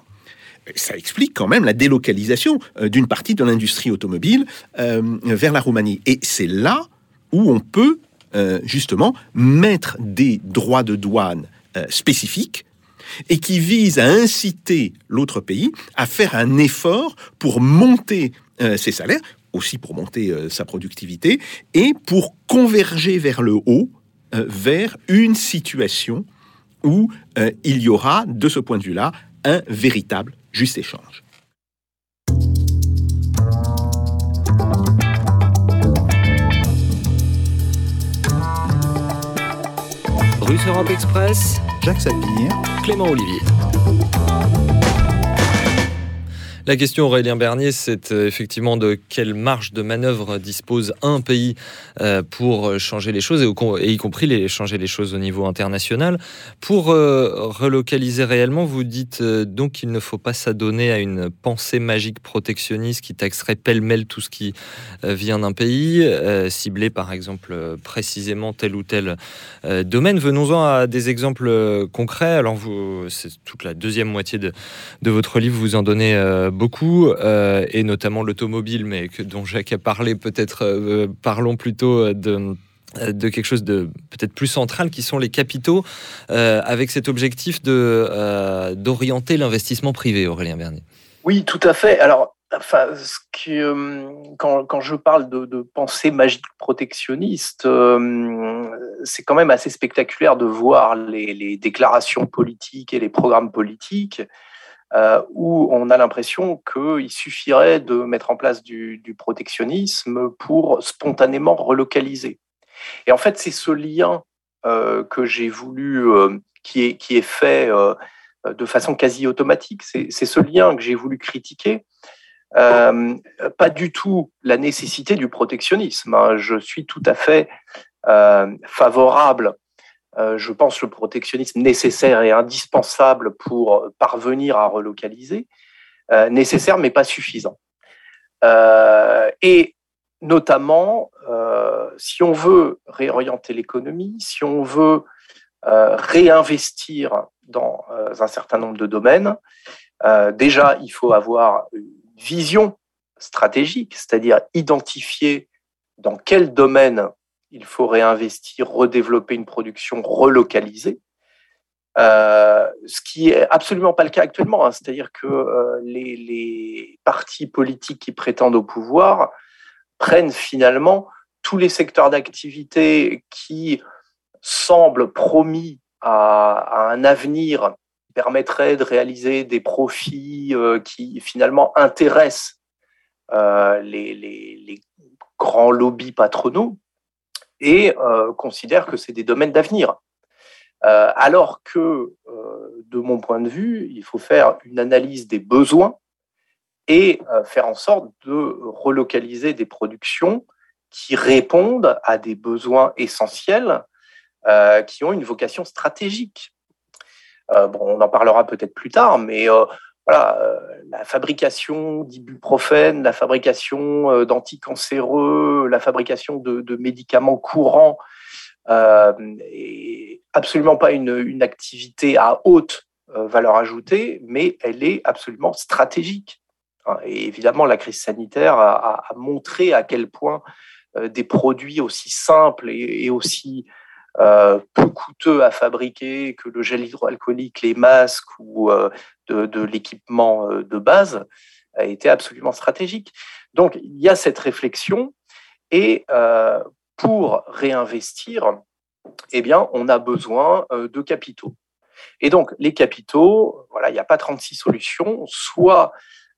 Ça explique quand même la délocalisation euh, d'une partie de l'industrie automobile euh, vers la Roumanie. Et c'est là où on peut euh, justement mettre des droits de douane spécifiques et qui visent à inciter l'autre pays à faire un effort pour monter ses salaires, aussi pour monter sa productivité, et pour converger vers le haut, vers une situation où il y aura, de ce point de vue-là, un véritable juste échange. Russe Europe Express, Jacques Sapir. Clément Olivier. La question, Aurélien Bernier, c'est euh, effectivement de quelle marge de manœuvre dispose un pays euh, pour changer les choses, et, y compris les, changer les choses au niveau international. Pour euh, relocaliser réellement, vous dites euh, donc qu'il ne faut pas s'adonner à une pensée magique protectionniste qui taxerait pêle-mêle tout ce qui euh, vient d'un pays, euh, ciblé par exemple euh, précisément tel ou tel euh, domaine. Venons-en à des exemples euh, concrets. Alors, vous, c'est toute la deuxième moitié de, de votre livre, vous en donnez euh, beaucoup, et notamment l'automobile, mais dont Jacques a parlé, peut-être parlons plutôt de de quelque chose de peut-être plus central qui sont les capitaux avec cet objectif de d'orienter l'investissement privé Aurélien Bernier. Oui, tout à fait. Alors enfin, quand, quand, je parle de, pensée magique protectionniste, c'est quand même assez spectaculaire de voir les, déclarations politiques et les programmes politiques euh, où on a l'impression qu'il suffirait de mettre en place du, protectionnisme pour spontanément relocaliser. Et en fait, c'est ce lien euh, que j'ai voulu, euh, qui, est, fait de façon quasi automatique, c'est ce lien que j'ai voulu critiquer pas du tout la nécessité du protectionnisme. Hein. Je suis tout à fait favorable. Euh, je pense le protectionnisme nécessaire et indispensable pour parvenir à relocaliser, euh, nécessaire mais pas suffisant. Euh, et notamment, si on veut réorienter l'économie, si on veut réinvestir dans un certain nombre de domaines, déjà il faut avoir vision stratégique, c'est-à-dire identifier dans quel domaine il faut réinvestir, redévelopper une production relocalisée. Euh, ce qui est absolument pas le cas actuellement, hein. c'est-à-dire que euh, les, partis politiques qui prétendent au pouvoir prennent finalement tous les secteurs d'activité qui semblent promis à, un avenir permettrait de réaliser des profits euh, qui finalement intéressent les, grands lobbies patronaux et euh, considère que c'est des domaines d'avenir. Euh, alors que, euh, de mon point de vue, il faut faire une analyse des besoins et faire en sorte de relocaliser des productions qui répondent à des besoins essentiels qui ont une vocation stratégique. Bon, on en parlera peut-être plus tard, mais euh, la fabrication d'ibuprofène, la fabrication d'anticancéreux, la fabrication de, médicaments courants euh, est absolument pas une, activité à haute valeur ajoutée, mais elle est absolument stratégique. Hein, et évidemment, la crise sanitaire a, montré à quel point des produits aussi simples et aussi euh, peu coûteux à fabriquer que le gel hydroalcoolique, les masques ou euh, de, l'équipement euh, de base a été absolument stratégique. Donc il y a cette réflexion et pour réinvestir, eh bien, on a besoin de capitaux. Et donc les capitaux, voilà, il n'y a pas 36 solutions. Soit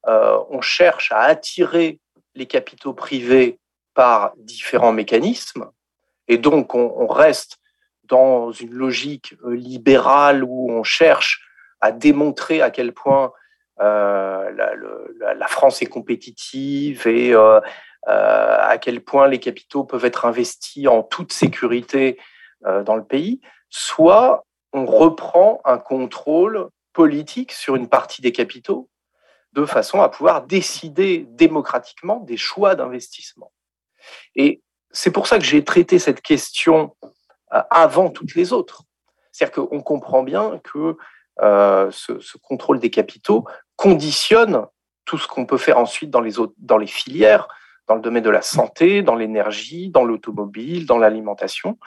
on cherche à attirer les capitaux privés par différents mécanismes, et donc on, on reste dans une logique euh, libérale où on cherche à démontrer à quel point euh, la, France est compétitive et euh, à quel point les capitaux peuvent être investis en toute sécurité dans le pays, soit on reprend un contrôle politique sur une partie des capitaux de façon à pouvoir décider démocratiquement des choix d'investissement. Et c'est pour ça que j'ai traité cette question avant toutes les autres. C'est-à-dire qu'on comprend bien que euh, ce, contrôle des capitaux conditionne tout ce qu'on peut faire ensuite dans les, autres, dans les filières, dans le domaine de la santé, dans l'énergie, dans l'automobile, dans l'alimentation.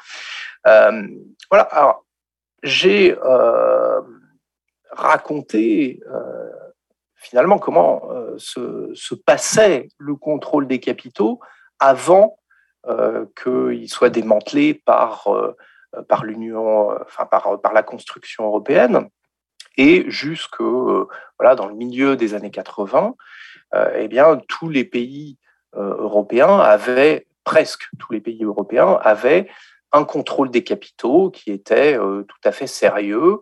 Euh, voilà. Alors, j'ai euh, raconté euh, finalement comment euh, se, passait le contrôle des capitaux avant euh, qu'il soit démantelé par, euh, par l'Union, euh, enfin par, par la construction européenne. Et jusque voilà, dans le milieu des années 80, eh bien, tous les pays européens avaient, presque tous les pays européens avaient un contrôle des capitaux qui était tout à fait sérieux,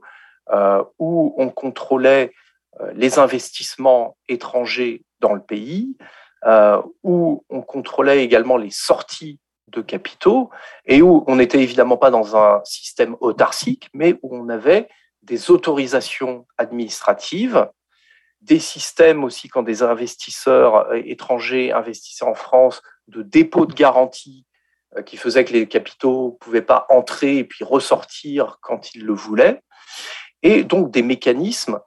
où on contrôlait les investissements étrangers dans le pays, euh, où on contrôlait également les sorties de capitaux et où on n'était évidemment pas dans un système autarcique, mais où on avait des autorisations administratives, des systèmes aussi quand des investisseurs euh, étrangers investissaient en France, de dépôt de garantie euh, qui faisait que les capitaux ne pouvaient pas entrer et puis ressortir quand ils le voulaient, et donc des mécanismes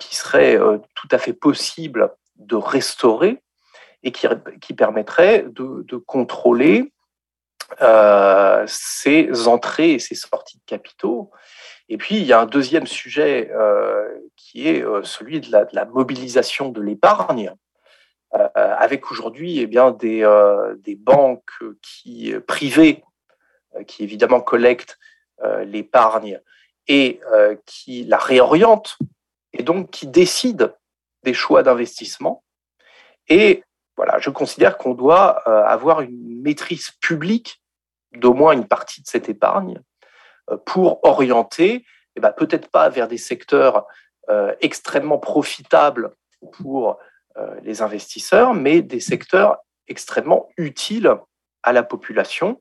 qui seraient tout à fait possibles de restaurer et qui, qui permettrait de, de contrôler euh, ces entrées et ces sorties de capitaux. Et puis, il y a un deuxième sujet euh, qui est euh, celui de la, mobilisation de l'épargne, avec aujourd'hui eh bien des, des banques qui privées qui évidemment collectent l'épargne et qui la réorientent et donc qui décident des choix d'investissement. Et voilà, je considère qu'on doit euh, avoir une maîtrise publique d'au moins une partie de cette épargne euh, pour orienter, eh ben, peut-être pas vers des secteurs euh, extrêmement profitables pour les investisseurs, mais des secteurs extrêmement utiles à la population.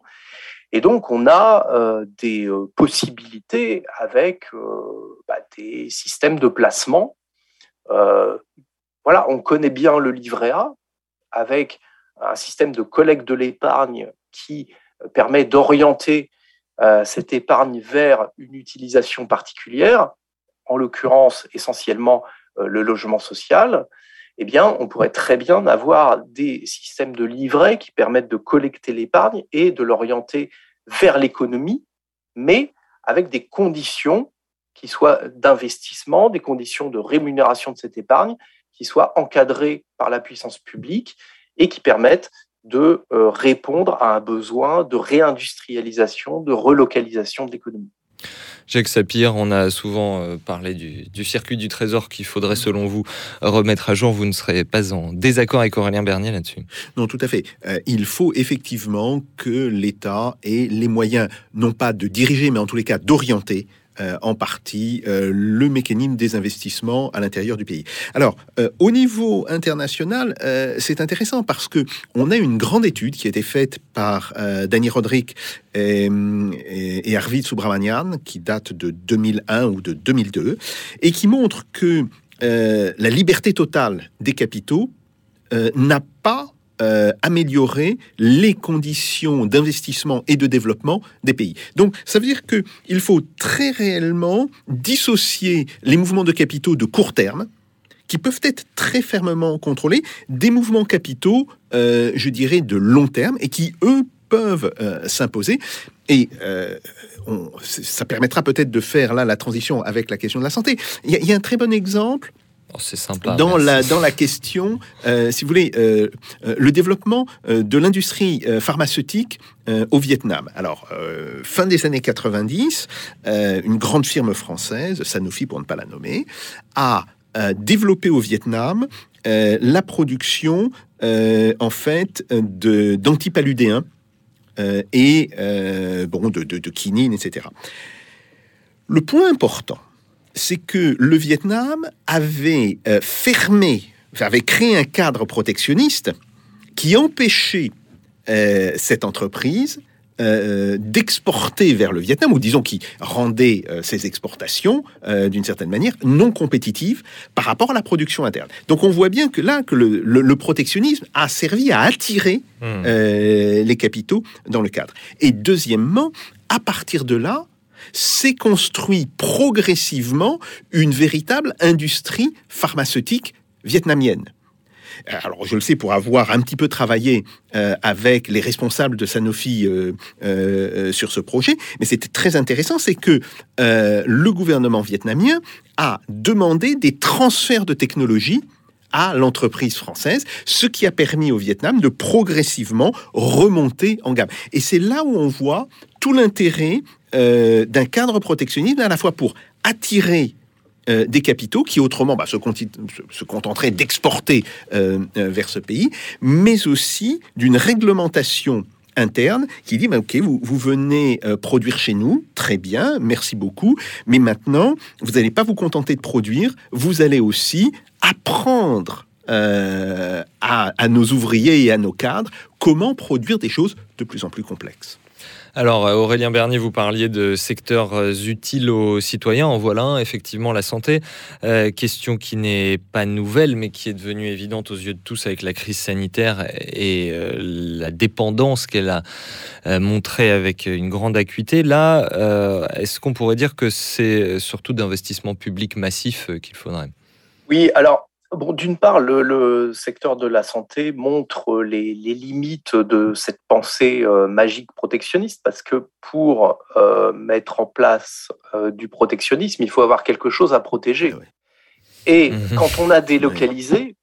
Et donc, on a des possibilités avec bah, des systèmes de placement. voilà, on connaît bien le livret A, avec un système de collecte de l'épargne qui euh, permet d'orienter euh, cette épargne vers une utilisation particulière, en l'occurrence essentiellement euh, le logement social, eh bien, on pourrait très bien avoir des systèmes de livret qui permettent de collecter l'épargne et de l'orienter vers l'économie, mais avec des conditions qui soient d'investissement, des conditions de rémunération de cette épargne qui soient encadrés par la puissance publique et qui permettent de euh, répondre à un besoin de réindustrialisation, de relocalisation de l'économie. Jacques Sapir, on a souvent euh, parlé du, circuit du trésor qu'il faudrait, selon vous, remettre à jour. Vous ne serez pas en désaccord avec Aurélien Bernier là-dessus? Non, tout à fait. Euh, il faut effectivement que l'État ait les moyens, non pas de diriger, mais en tous les cas d'orienter euh, en partie euh, le mécanisme des investissements à l'intérieur du pays. Alors, euh, au niveau international, c'est intéressant parce que on a une grande étude qui a été faite par Danny Roderick et, Arvid Subramanian, qui date de 2001 ou de 2002, et qui montre que la liberté totale des capitaux n'a pas euh, améliorer les conditions d'investissement et de développement des pays. Donc, ça veut dire qu'il faut très réellement dissocier les mouvements de capitaux de court terme, qui peuvent être très fermement contrôlés, des mouvements capitaux, euh, je dirais, de long terme, et qui, eux, peuvent euh, s'imposer. Et ça permettra peut-être de faire là la transition avec la question de la santé. Il y, a un très bon exemple Oh, c'est sympa. Dans la, dans la question, euh, si vous voulez, euh, euh, le développement de l'industrie pharmaceutique au Vietnam. Alors, fin des années 90, une grande firme française, Sanofi pour ne pas la nommer, a développé au Vietnam la production, en fait, d'antipaludéens et bon, de, de, de quinine, etc. Le point important, c'est que le Vietnam avait euh, fermé, avait créé un cadre protectionniste qui empêchait euh, cette entreprise euh, d'exporter vers le Vietnam, ou disons qui rendait ses exportations d'une certaine manière non compétitives par rapport à la production interne. Donc on voit bien que là, que le, protectionnisme a servi à attirer hmm. les capitaux dans le cadre. Et deuxièmement, à partir de là, s'est construit progressivement une véritable industrie pharmaceutique vietnamienne. Alors, je le sais pour avoir un petit peu travaillé euh, avec les responsables de Sanofi euh, euh, sur ce projet, mais c'était très intéressant, c'est que le gouvernement vietnamien a demandé des transferts de technologie à l'entreprise française, ce qui a permis au Vietnam de progressivement remonter en gamme. Et c'est là où on voit tout l'intérêt euh, d'un cadre protectionniste à la fois pour attirer euh, des capitaux qui autrement bah, se, contenteraient d'exporter euh, vers ce pays, mais aussi d'une réglementation interne qui dit bah, ok vous venez produire chez nous très bien merci beaucoup mais maintenant vous n'allez pas vous contenter de produire vous allez aussi apprendre à, à nos ouvriers et à nos cadres comment produire des choses de plus en plus complexes alors, euh, Aurélien Bernier, vous parliez de secteurs euh, utiles aux citoyens. En voilà un, effectivement, la santé. Euh, question qui n'est pas nouvelle, mais qui est devenue évidente aux yeux de tous avec la crise sanitaire et la dépendance qu'elle a montrée avec une grande acuité. Là, est-ce qu'on pourrait dire que c'est surtout d'investissement public massif qu'il faudrait? Oui, alors Bon, d'une part, le, le, secteur de la santé montre les, les limites de cette pensée euh, magique protectionniste, parce que pour euh, mettre en place euh, du protectionnisme, il faut avoir quelque chose à protéger. Et Mhm. quand on a délocalisé,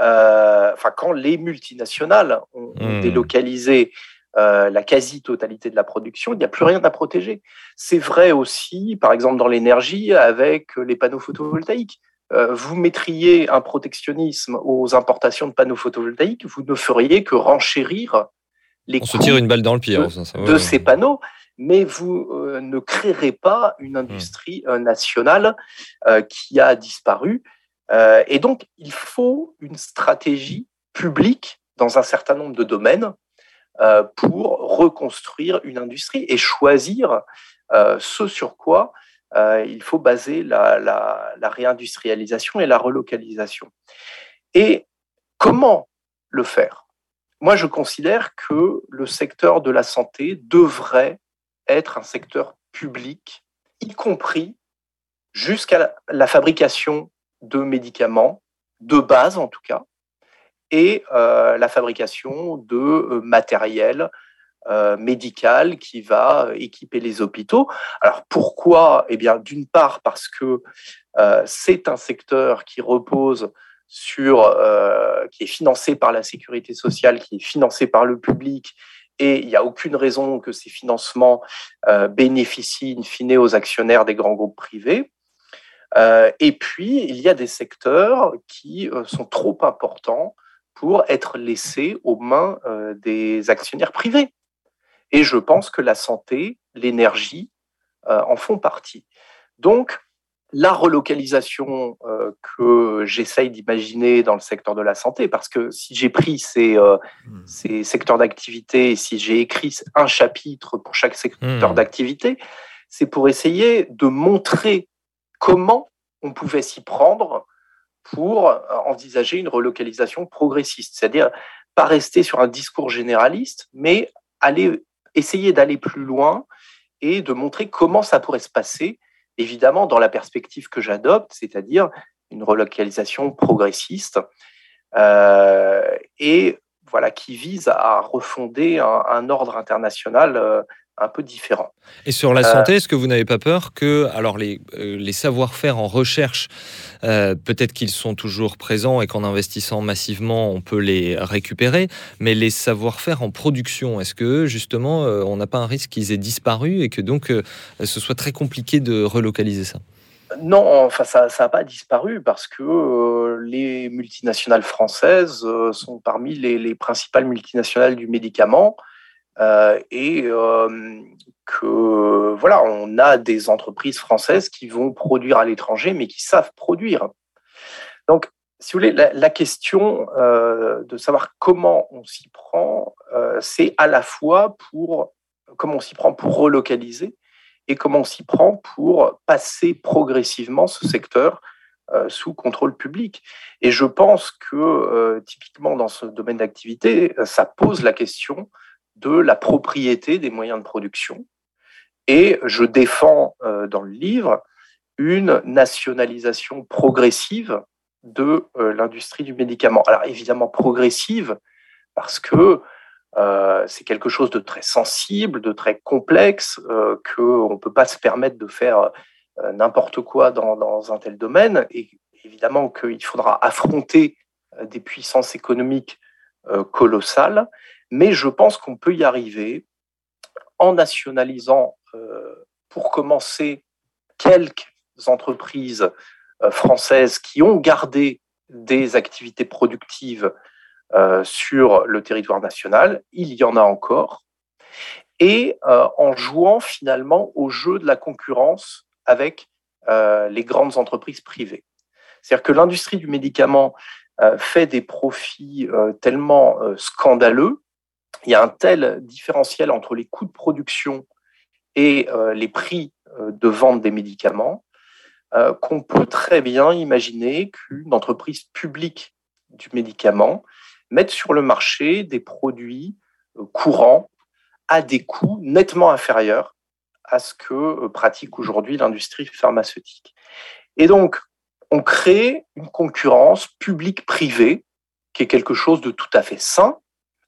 euh, enfin quand les multinationales ont, Mhm. délocalisé euh, la quasi-totalité de la production, il n'y a plus rien à protéger. C'est vrai aussi, par exemple, dans l'énergie, avec les panneaux photovoltaïques. Euh, vous mettriez un protectionnisme aux importations de panneaux photovoltaïques, vous ne feriez que renchérir les On se coûts tire une balle dans le pied. de, ça, ça, ouais, de ouais. ces panneaux, mais vous euh, ne créerez pas une industrie euh, nationale euh, qui a disparu. Et donc, il faut une stratégie publique dans un certain nombre de domaines pour reconstruire une industrie et choisir ce sur quoi euh, il faut baser la, réindustrialisation et la relocalisation. Et comment le faire? Moi, je considère que le secteur de la santé devrait être un secteur public, y compris jusqu'à la, la fabrication de médicaments, de base en tout cas, et euh, la fabrication de euh, matériel euh, médical qui va équiper les hôpitaux. Alors pourquoi? Eh bien, d'une part parce que euh, c'est un secteur qui repose sur, euh, qui est financé par la sécurité sociale, qui est financé par le public, et il n'y a aucune raison que ces financements euh, bénéficient in fine aux actionnaires des grands groupes privés. Et puis, il y a des secteurs qui sont trop importants pour être laissés aux mains des actionnaires privés. Et je pense que la santé, l'énergie euh, en font partie. Donc, la relocalisation euh, que j'essaye d'imaginer dans le secteur de la santé, parce que si j'ai pris ces, euh, ces secteurs d'activité, et si j'ai écrit un chapitre pour chaque secteur Mmh. d'activité, c'est pour essayer de montrer comment on pouvait s'y prendre pour envisager une relocalisation progressiste, c'est-à-dire pas rester sur un discours généraliste, mais aller essayer d'aller plus loin et de montrer comment ça pourrait se passer, évidemment dans la perspective que j'adopte, c'est-à-dire une relocalisation progressiste euh, et voilà qui vise à refonder un, un ordre international euh, un peu différent. Et sur la Euh, santé, est-ce que vous n'avez pas peur que, alors les, euh, les savoir-faire en recherche, euh, peut-être qu'ils sont toujours présents et qu'en investissant massivement, on peut les récupérer, mais les savoir-faire en production, est-ce que justement, on n'a pas un risque qu'ils aient disparu et que donc euh, ce soit très compliqué de relocaliser ça? Non, enfin ça n'a pas disparu parce que euh, les multinationales françaises euh, sont parmi les, les principales multinationales du médicament. Euh, et que voilà, on a des entreprises françaises qui vont produire à l'étranger, mais qui savent produire. Donc, si vous voulez, la, la question de savoir comment on s'y prend, c'est à la fois pour comment on s'y prend pour relocaliser et comment on s'y prend pour passer progressivement ce secteur euh, sous contrôle public. Et je pense que euh, typiquement dans ce domaine d'activité, ça pose la question de la propriété des moyens de production. Et je défends euh, dans le livre une nationalisation progressive de l'industrie du médicament. Alors évidemment progressive parce que euh, c'est quelque chose de très sensible, de très complexe, euh, qu'on ne peut pas se permettre de faire euh, n'importe quoi dans, dans, un tel domaine. Et évidemment qu'il faudra affronter euh, des puissances économiques colossales. Mais je pense qu'on peut y arriver en nationalisant, pour commencer, quelques entreprises françaises qui ont gardé des activités productives sur le territoire national. Il y en a encore. Et euh, en jouant finalement au jeu de la concurrence avec euh, les grandes entreprises privées. C'est-à-dire que l'industrie du médicament euh, fait des profits euh, tellement scandaleux il y a un tel différentiel entre les coûts de production et euh, les prix euh, de vente des médicaments euh, qu'on peut très bien imaginer qu'une entreprise publique du médicament mette sur le marché des produits euh, courants à des coûts nettement inférieurs à ce que euh, pratique aujourd'hui l'industrie pharmaceutique. Et donc, on crée une concurrence publique-privée qui est quelque chose de tout à fait sain.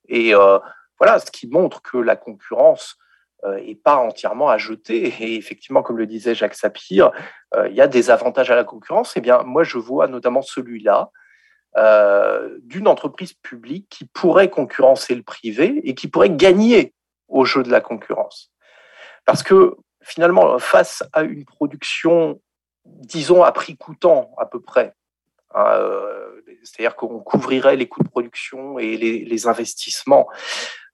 Et euh, voilà, ce qui montre que la concurrence n'est pas entièrement à jeter. Et effectivement, comme le disait Jacques Sapir, il y a des avantages à la concurrence. Eh bien, moi, je vois notamment celui-là d'une entreprise publique qui pourrait concurrencer le privé et qui pourrait gagner au jeu de la concurrence. Parce que finalement, face à une production, disons, à prix coûtant à peu près, hein, c'est-à-dire qu'on couvrirait les coûts de production et les, investissements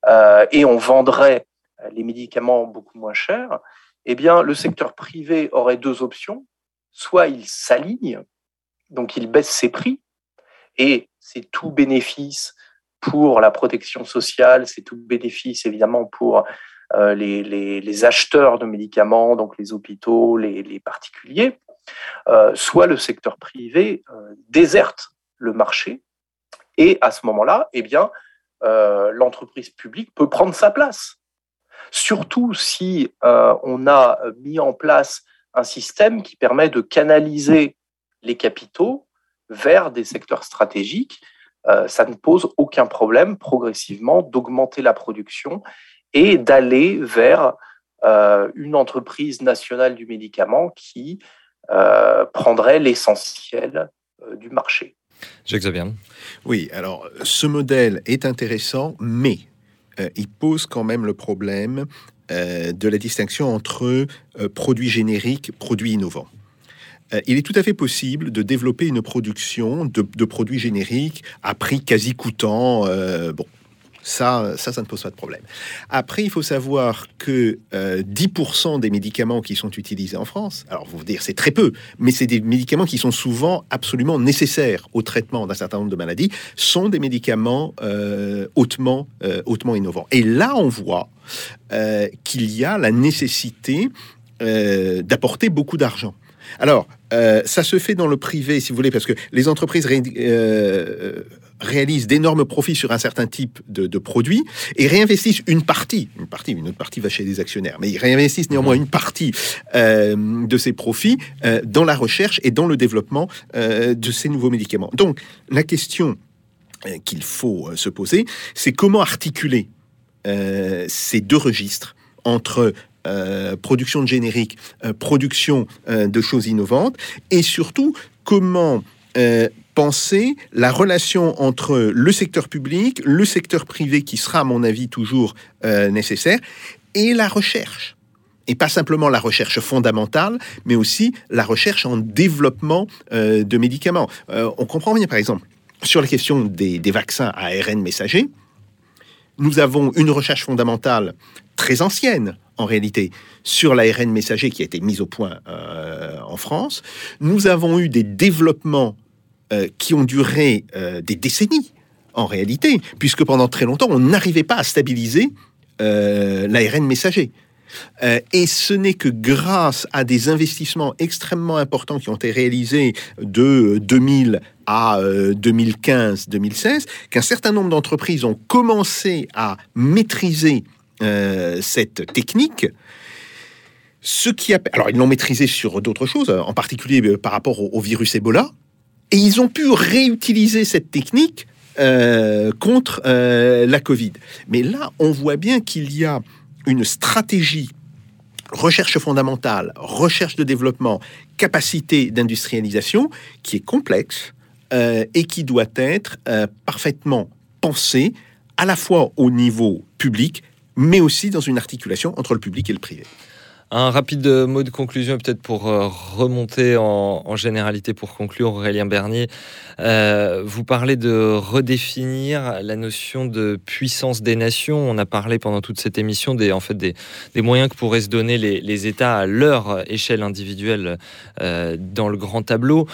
euh, et on vendrait les médicaments beaucoup moins chers, eh bien, le secteur privé aurait deux options. Soit il s'aligne, donc il baisse ses prix, et c'est tout bénéfice pour la protection sociale, c'est tout bénéfice évidemment pour euh, les, acheteurs de médicaments, donc les hôpitaux, les, particuliers, euh, soit le secteur privé déserte le marché. Et à ce moment-là, eh bien, euh, l'entreprise publique peut prendre sa place. Surtout si euh, on a mis en place un système qui permet de canaliser les capitaux vers des secteurs stratégiques. Euh, ça ne pose aucun problème progressivement d'augmenter la production et d'aller vers une entreprise nationale du médicament qui prendrait l'essentiel du marché. Jacques Zabian. Oui, alors ce modèle est intéressant, mais euh, il pose quand même le problème euh, de la distinction entre euh, produits génériques, produits innovants. Il est tout à fait possible de développer une production de, produits génériques à prix quasi coûtant. bon, ça, ça, ça ne pose pas de problème. Après, il faut savoir que 10% euh, des médicaments qui sont utilisés en France, alors vous dire c'est très peu, mais c'est des médicaments qui sont souvent absolument nécessaires au traitement d'un certain nombre de maladies, sont des médicaments euh, hautement, euh, hautement innovants. Et là, on voit qu'il y a la nécessité d'apporter beaucoup d'argent. Alors, ça se fait dans le privé, si vous voulez, parce que les entreprises réalisent d'énormes profits sur un certain type de, produits et réinvestissent une partie, une partie, une autre partie va chez les actionnaires, mais ils réinvestissent néanmoins une partie euh, de ces profits euh, dans la recherche et dans le développement euh, de ces nouveaux médicaments. Donc, la question qu'il faut se poser, c'est comment articuler ces deux registres entre production de générique, production de choses innovantes, et surtout comment penser la relation entre le secteur public, le secteur privé, qui sera, à mon avis, toujours euh, nécessaire, et la recherche. Et pas simplement la recherche fondamentale, mais aussi la recherche en développement euh, de médicaments. Euh, on comprend bien, par exemple, sur la question des, des vaccins à ARN messager, nous avons une recherche fondamentale très ancienne, en réalité, sur l'ARN messager qui a été mise au point en France. Nous avons eu des développements euh, qui ont duré euh, des décennies, en réalité, puisque pendant très longtemps, on n'arrivait pas à stabiliser euh, l'ARN messager. et ce n'est que grâce à des investissements extrêmement importants qui ont été réalisés de 2000 à 2015-2016 qu'un certain nombre d'entreprises ont commencé à maîtriser cette technique. Ce qui a... Alors, ils l'ont maîtrisé sur d'autres choses, en particulier par rapport au virus Ebola, et ils ont pu réutiliser cette technique euh, contre euh, la Covid. Mais là, on voit bien qu'il y a une stratégie recherche fondamentale, recherche de développement, capacité d'industrialisation qui est complexe euh, et qui doit être parfaitement pensée à la fois au niveau public, mais aussi dans une articulation entre le public et le privé. Un rapide mot de conclusion, peut-être pour euh, remonter en, généralité, pour conclure, Aurélien Bernier. Euh, vous parlez de redéfinir la notion de puissance des nations. On a parlé pendant toute cette émission des, moyens que pourraient se donner les, États à leur échelle individuelle euh, dans le grand tableau.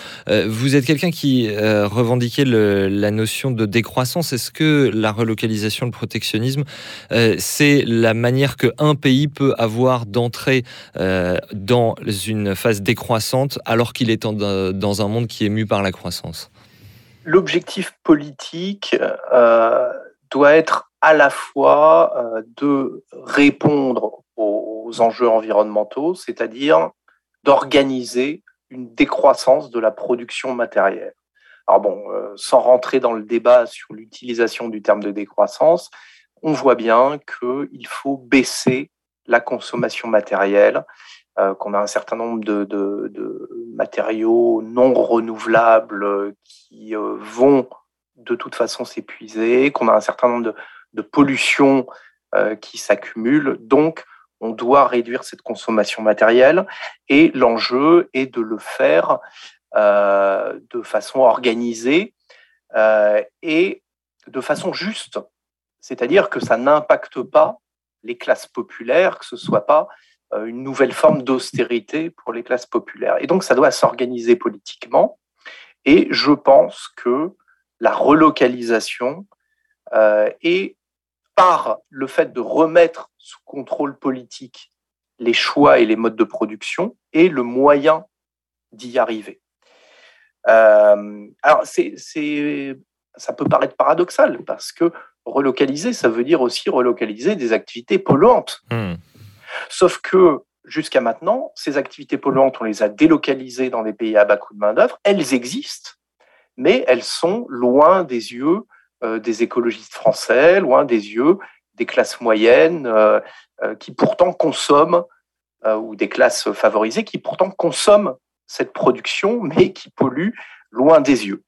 vous êtes quelqu'un qui revendiquait la notion de décroissance. Est-ce que la relocalisation, le protectionnisme, c'est la manière qu'un pays peut avoir d'entrer euh, dans une phase décroissante alors qu'il est dans un monde qui est mu par la croissance L'objectif politique euh, doit être à la fois euh, de répondre aux, enjeux environnementaux, c'est-à-dire d'organiser une décroissance de la production matérielle. Alors bon, euh, sans rentrer dans le débat sur l'utilisation du terme de décroissance, on voit bien qu'il faut baisser la consommation matérielle, euh, qu'on a un certain nombre de, matériaux non renouvelables qui euh, vont de toute façon s'épuiser, qu'on a un certain nombre de, pollutions qui s'accumulent. Donc, on doit réduire cette consommation matérielle et l'enjeu est de le faire euh, de façon organisée euh, et de façon juste. C'est-à-dire que ça n'impacte pas les classes populaires, que ce soit pas euh, une nouvelle forme d'austérité pour les classes populaires. Et donc, ça doit s'organiser politiquement. Et je pense que la relocalisation et par le fait de remettre sous contrôle politique les choix et les modes de production est le moyen d'y arriver. Euh, alors, c'est, ça peut paraître paradoxal parce que relocaliser, ça veut dire aussi relocaliser des activités polluantes. Hmm. Sauf que jusqu'à maintenant, ces activités polluantes, on les a délocalisées dans des pays à bas coût de main-d'œuvre. Elles existent, mais elles sont loin des yeux euh, des écologistes français, loin des yeux des classes moyennes euh, qui pourtant consomment, ou des classes favorisées qui pourtant consomment cette production, mais qui pollue loin des yeux.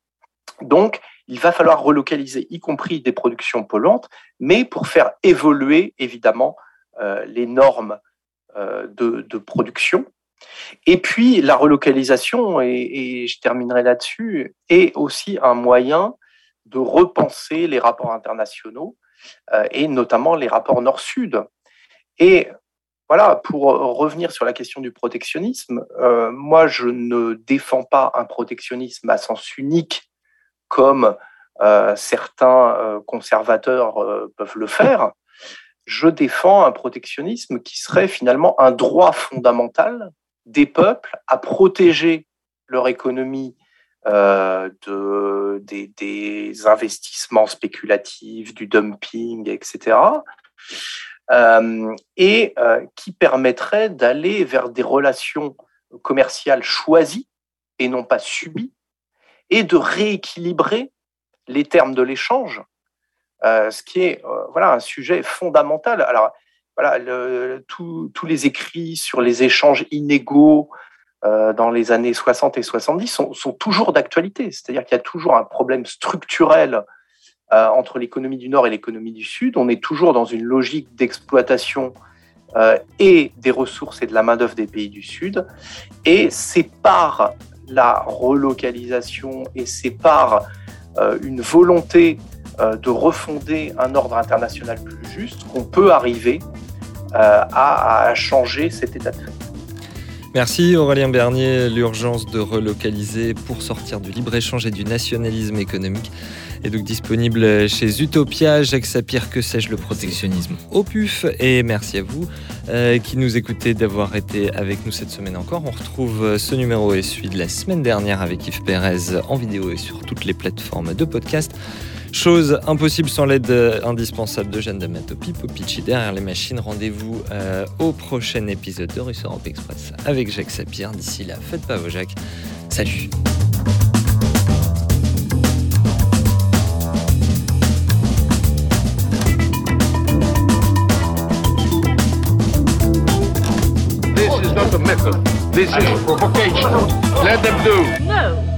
Donc, il va falloir relocaliser, y compris des productions polluantes, mais pour faire évoluer, évidemment, euh, les normes euh, de, production. Et puis, la relocalisation, et, je terminerai là-dessus, est aussi un moyen de repenser les rapports internationaux, euh, et notamment les rapports nord-sud. Et voilà, pour revenir sur la question du protectionnisme, moi, je ne défends pas un protectionnisme à sens unique comme euh, certains euh, conservateurs peuvent le faire. Je défends un protectionnisme qui serait finalement un droit fondamental des peuples à protéger leur économie de, des, investissements spéculatifs, du dumping, etc. Euh, et euh, qui permettrait d'aller vers des relations commerciales choisies et non pas subies, et de rééquilibrer les termes de l'échange, euh, ce qui est voilà un sujet fondamental. Alors voilà, tous les écrits sur les échanges inégaux dans les années 60 et 70 sont, toujours d'actualité. C'est-à-dire qu'il y a toujours un problème structurel euh, entre l'économie du Nord et l'économie du Sud. On est toujours dans une logique d'exploitation euh, et des ressources et de la main-d'œuvre des pays du Sud. Et c'est par la relocalisation et c'est par euh, une volonté de refonder un ordre international plus juste qu'on peut arriver à, à changer cet état de fait. Merci Aurélien Bernier. L'urgence de relocaliser pour sortir du libre-échange et du nationalisme économique est donc disponible chez Utopia. Jacques Sapir, que sais-je, le protectionnisme au PUF. Et merci à vous euh, qui nous écoutez d'avoir été avec nous cette semaine encore. On retrouve ce numéro et celui de la semaine dernière avec Yves Pérez en vidéo et sur toutes les plateformes de podcast. Chose impossible sans l'aide indispensable de Jeanne D'Amato Pipo derrière les machines. Rendez-vous euh, au prochain épisode de Russe Europe Express avec Jacques Sapir. D'ici là, faites pas vos Jacques. Salut This is not a method. This is provocation. Let them do. No.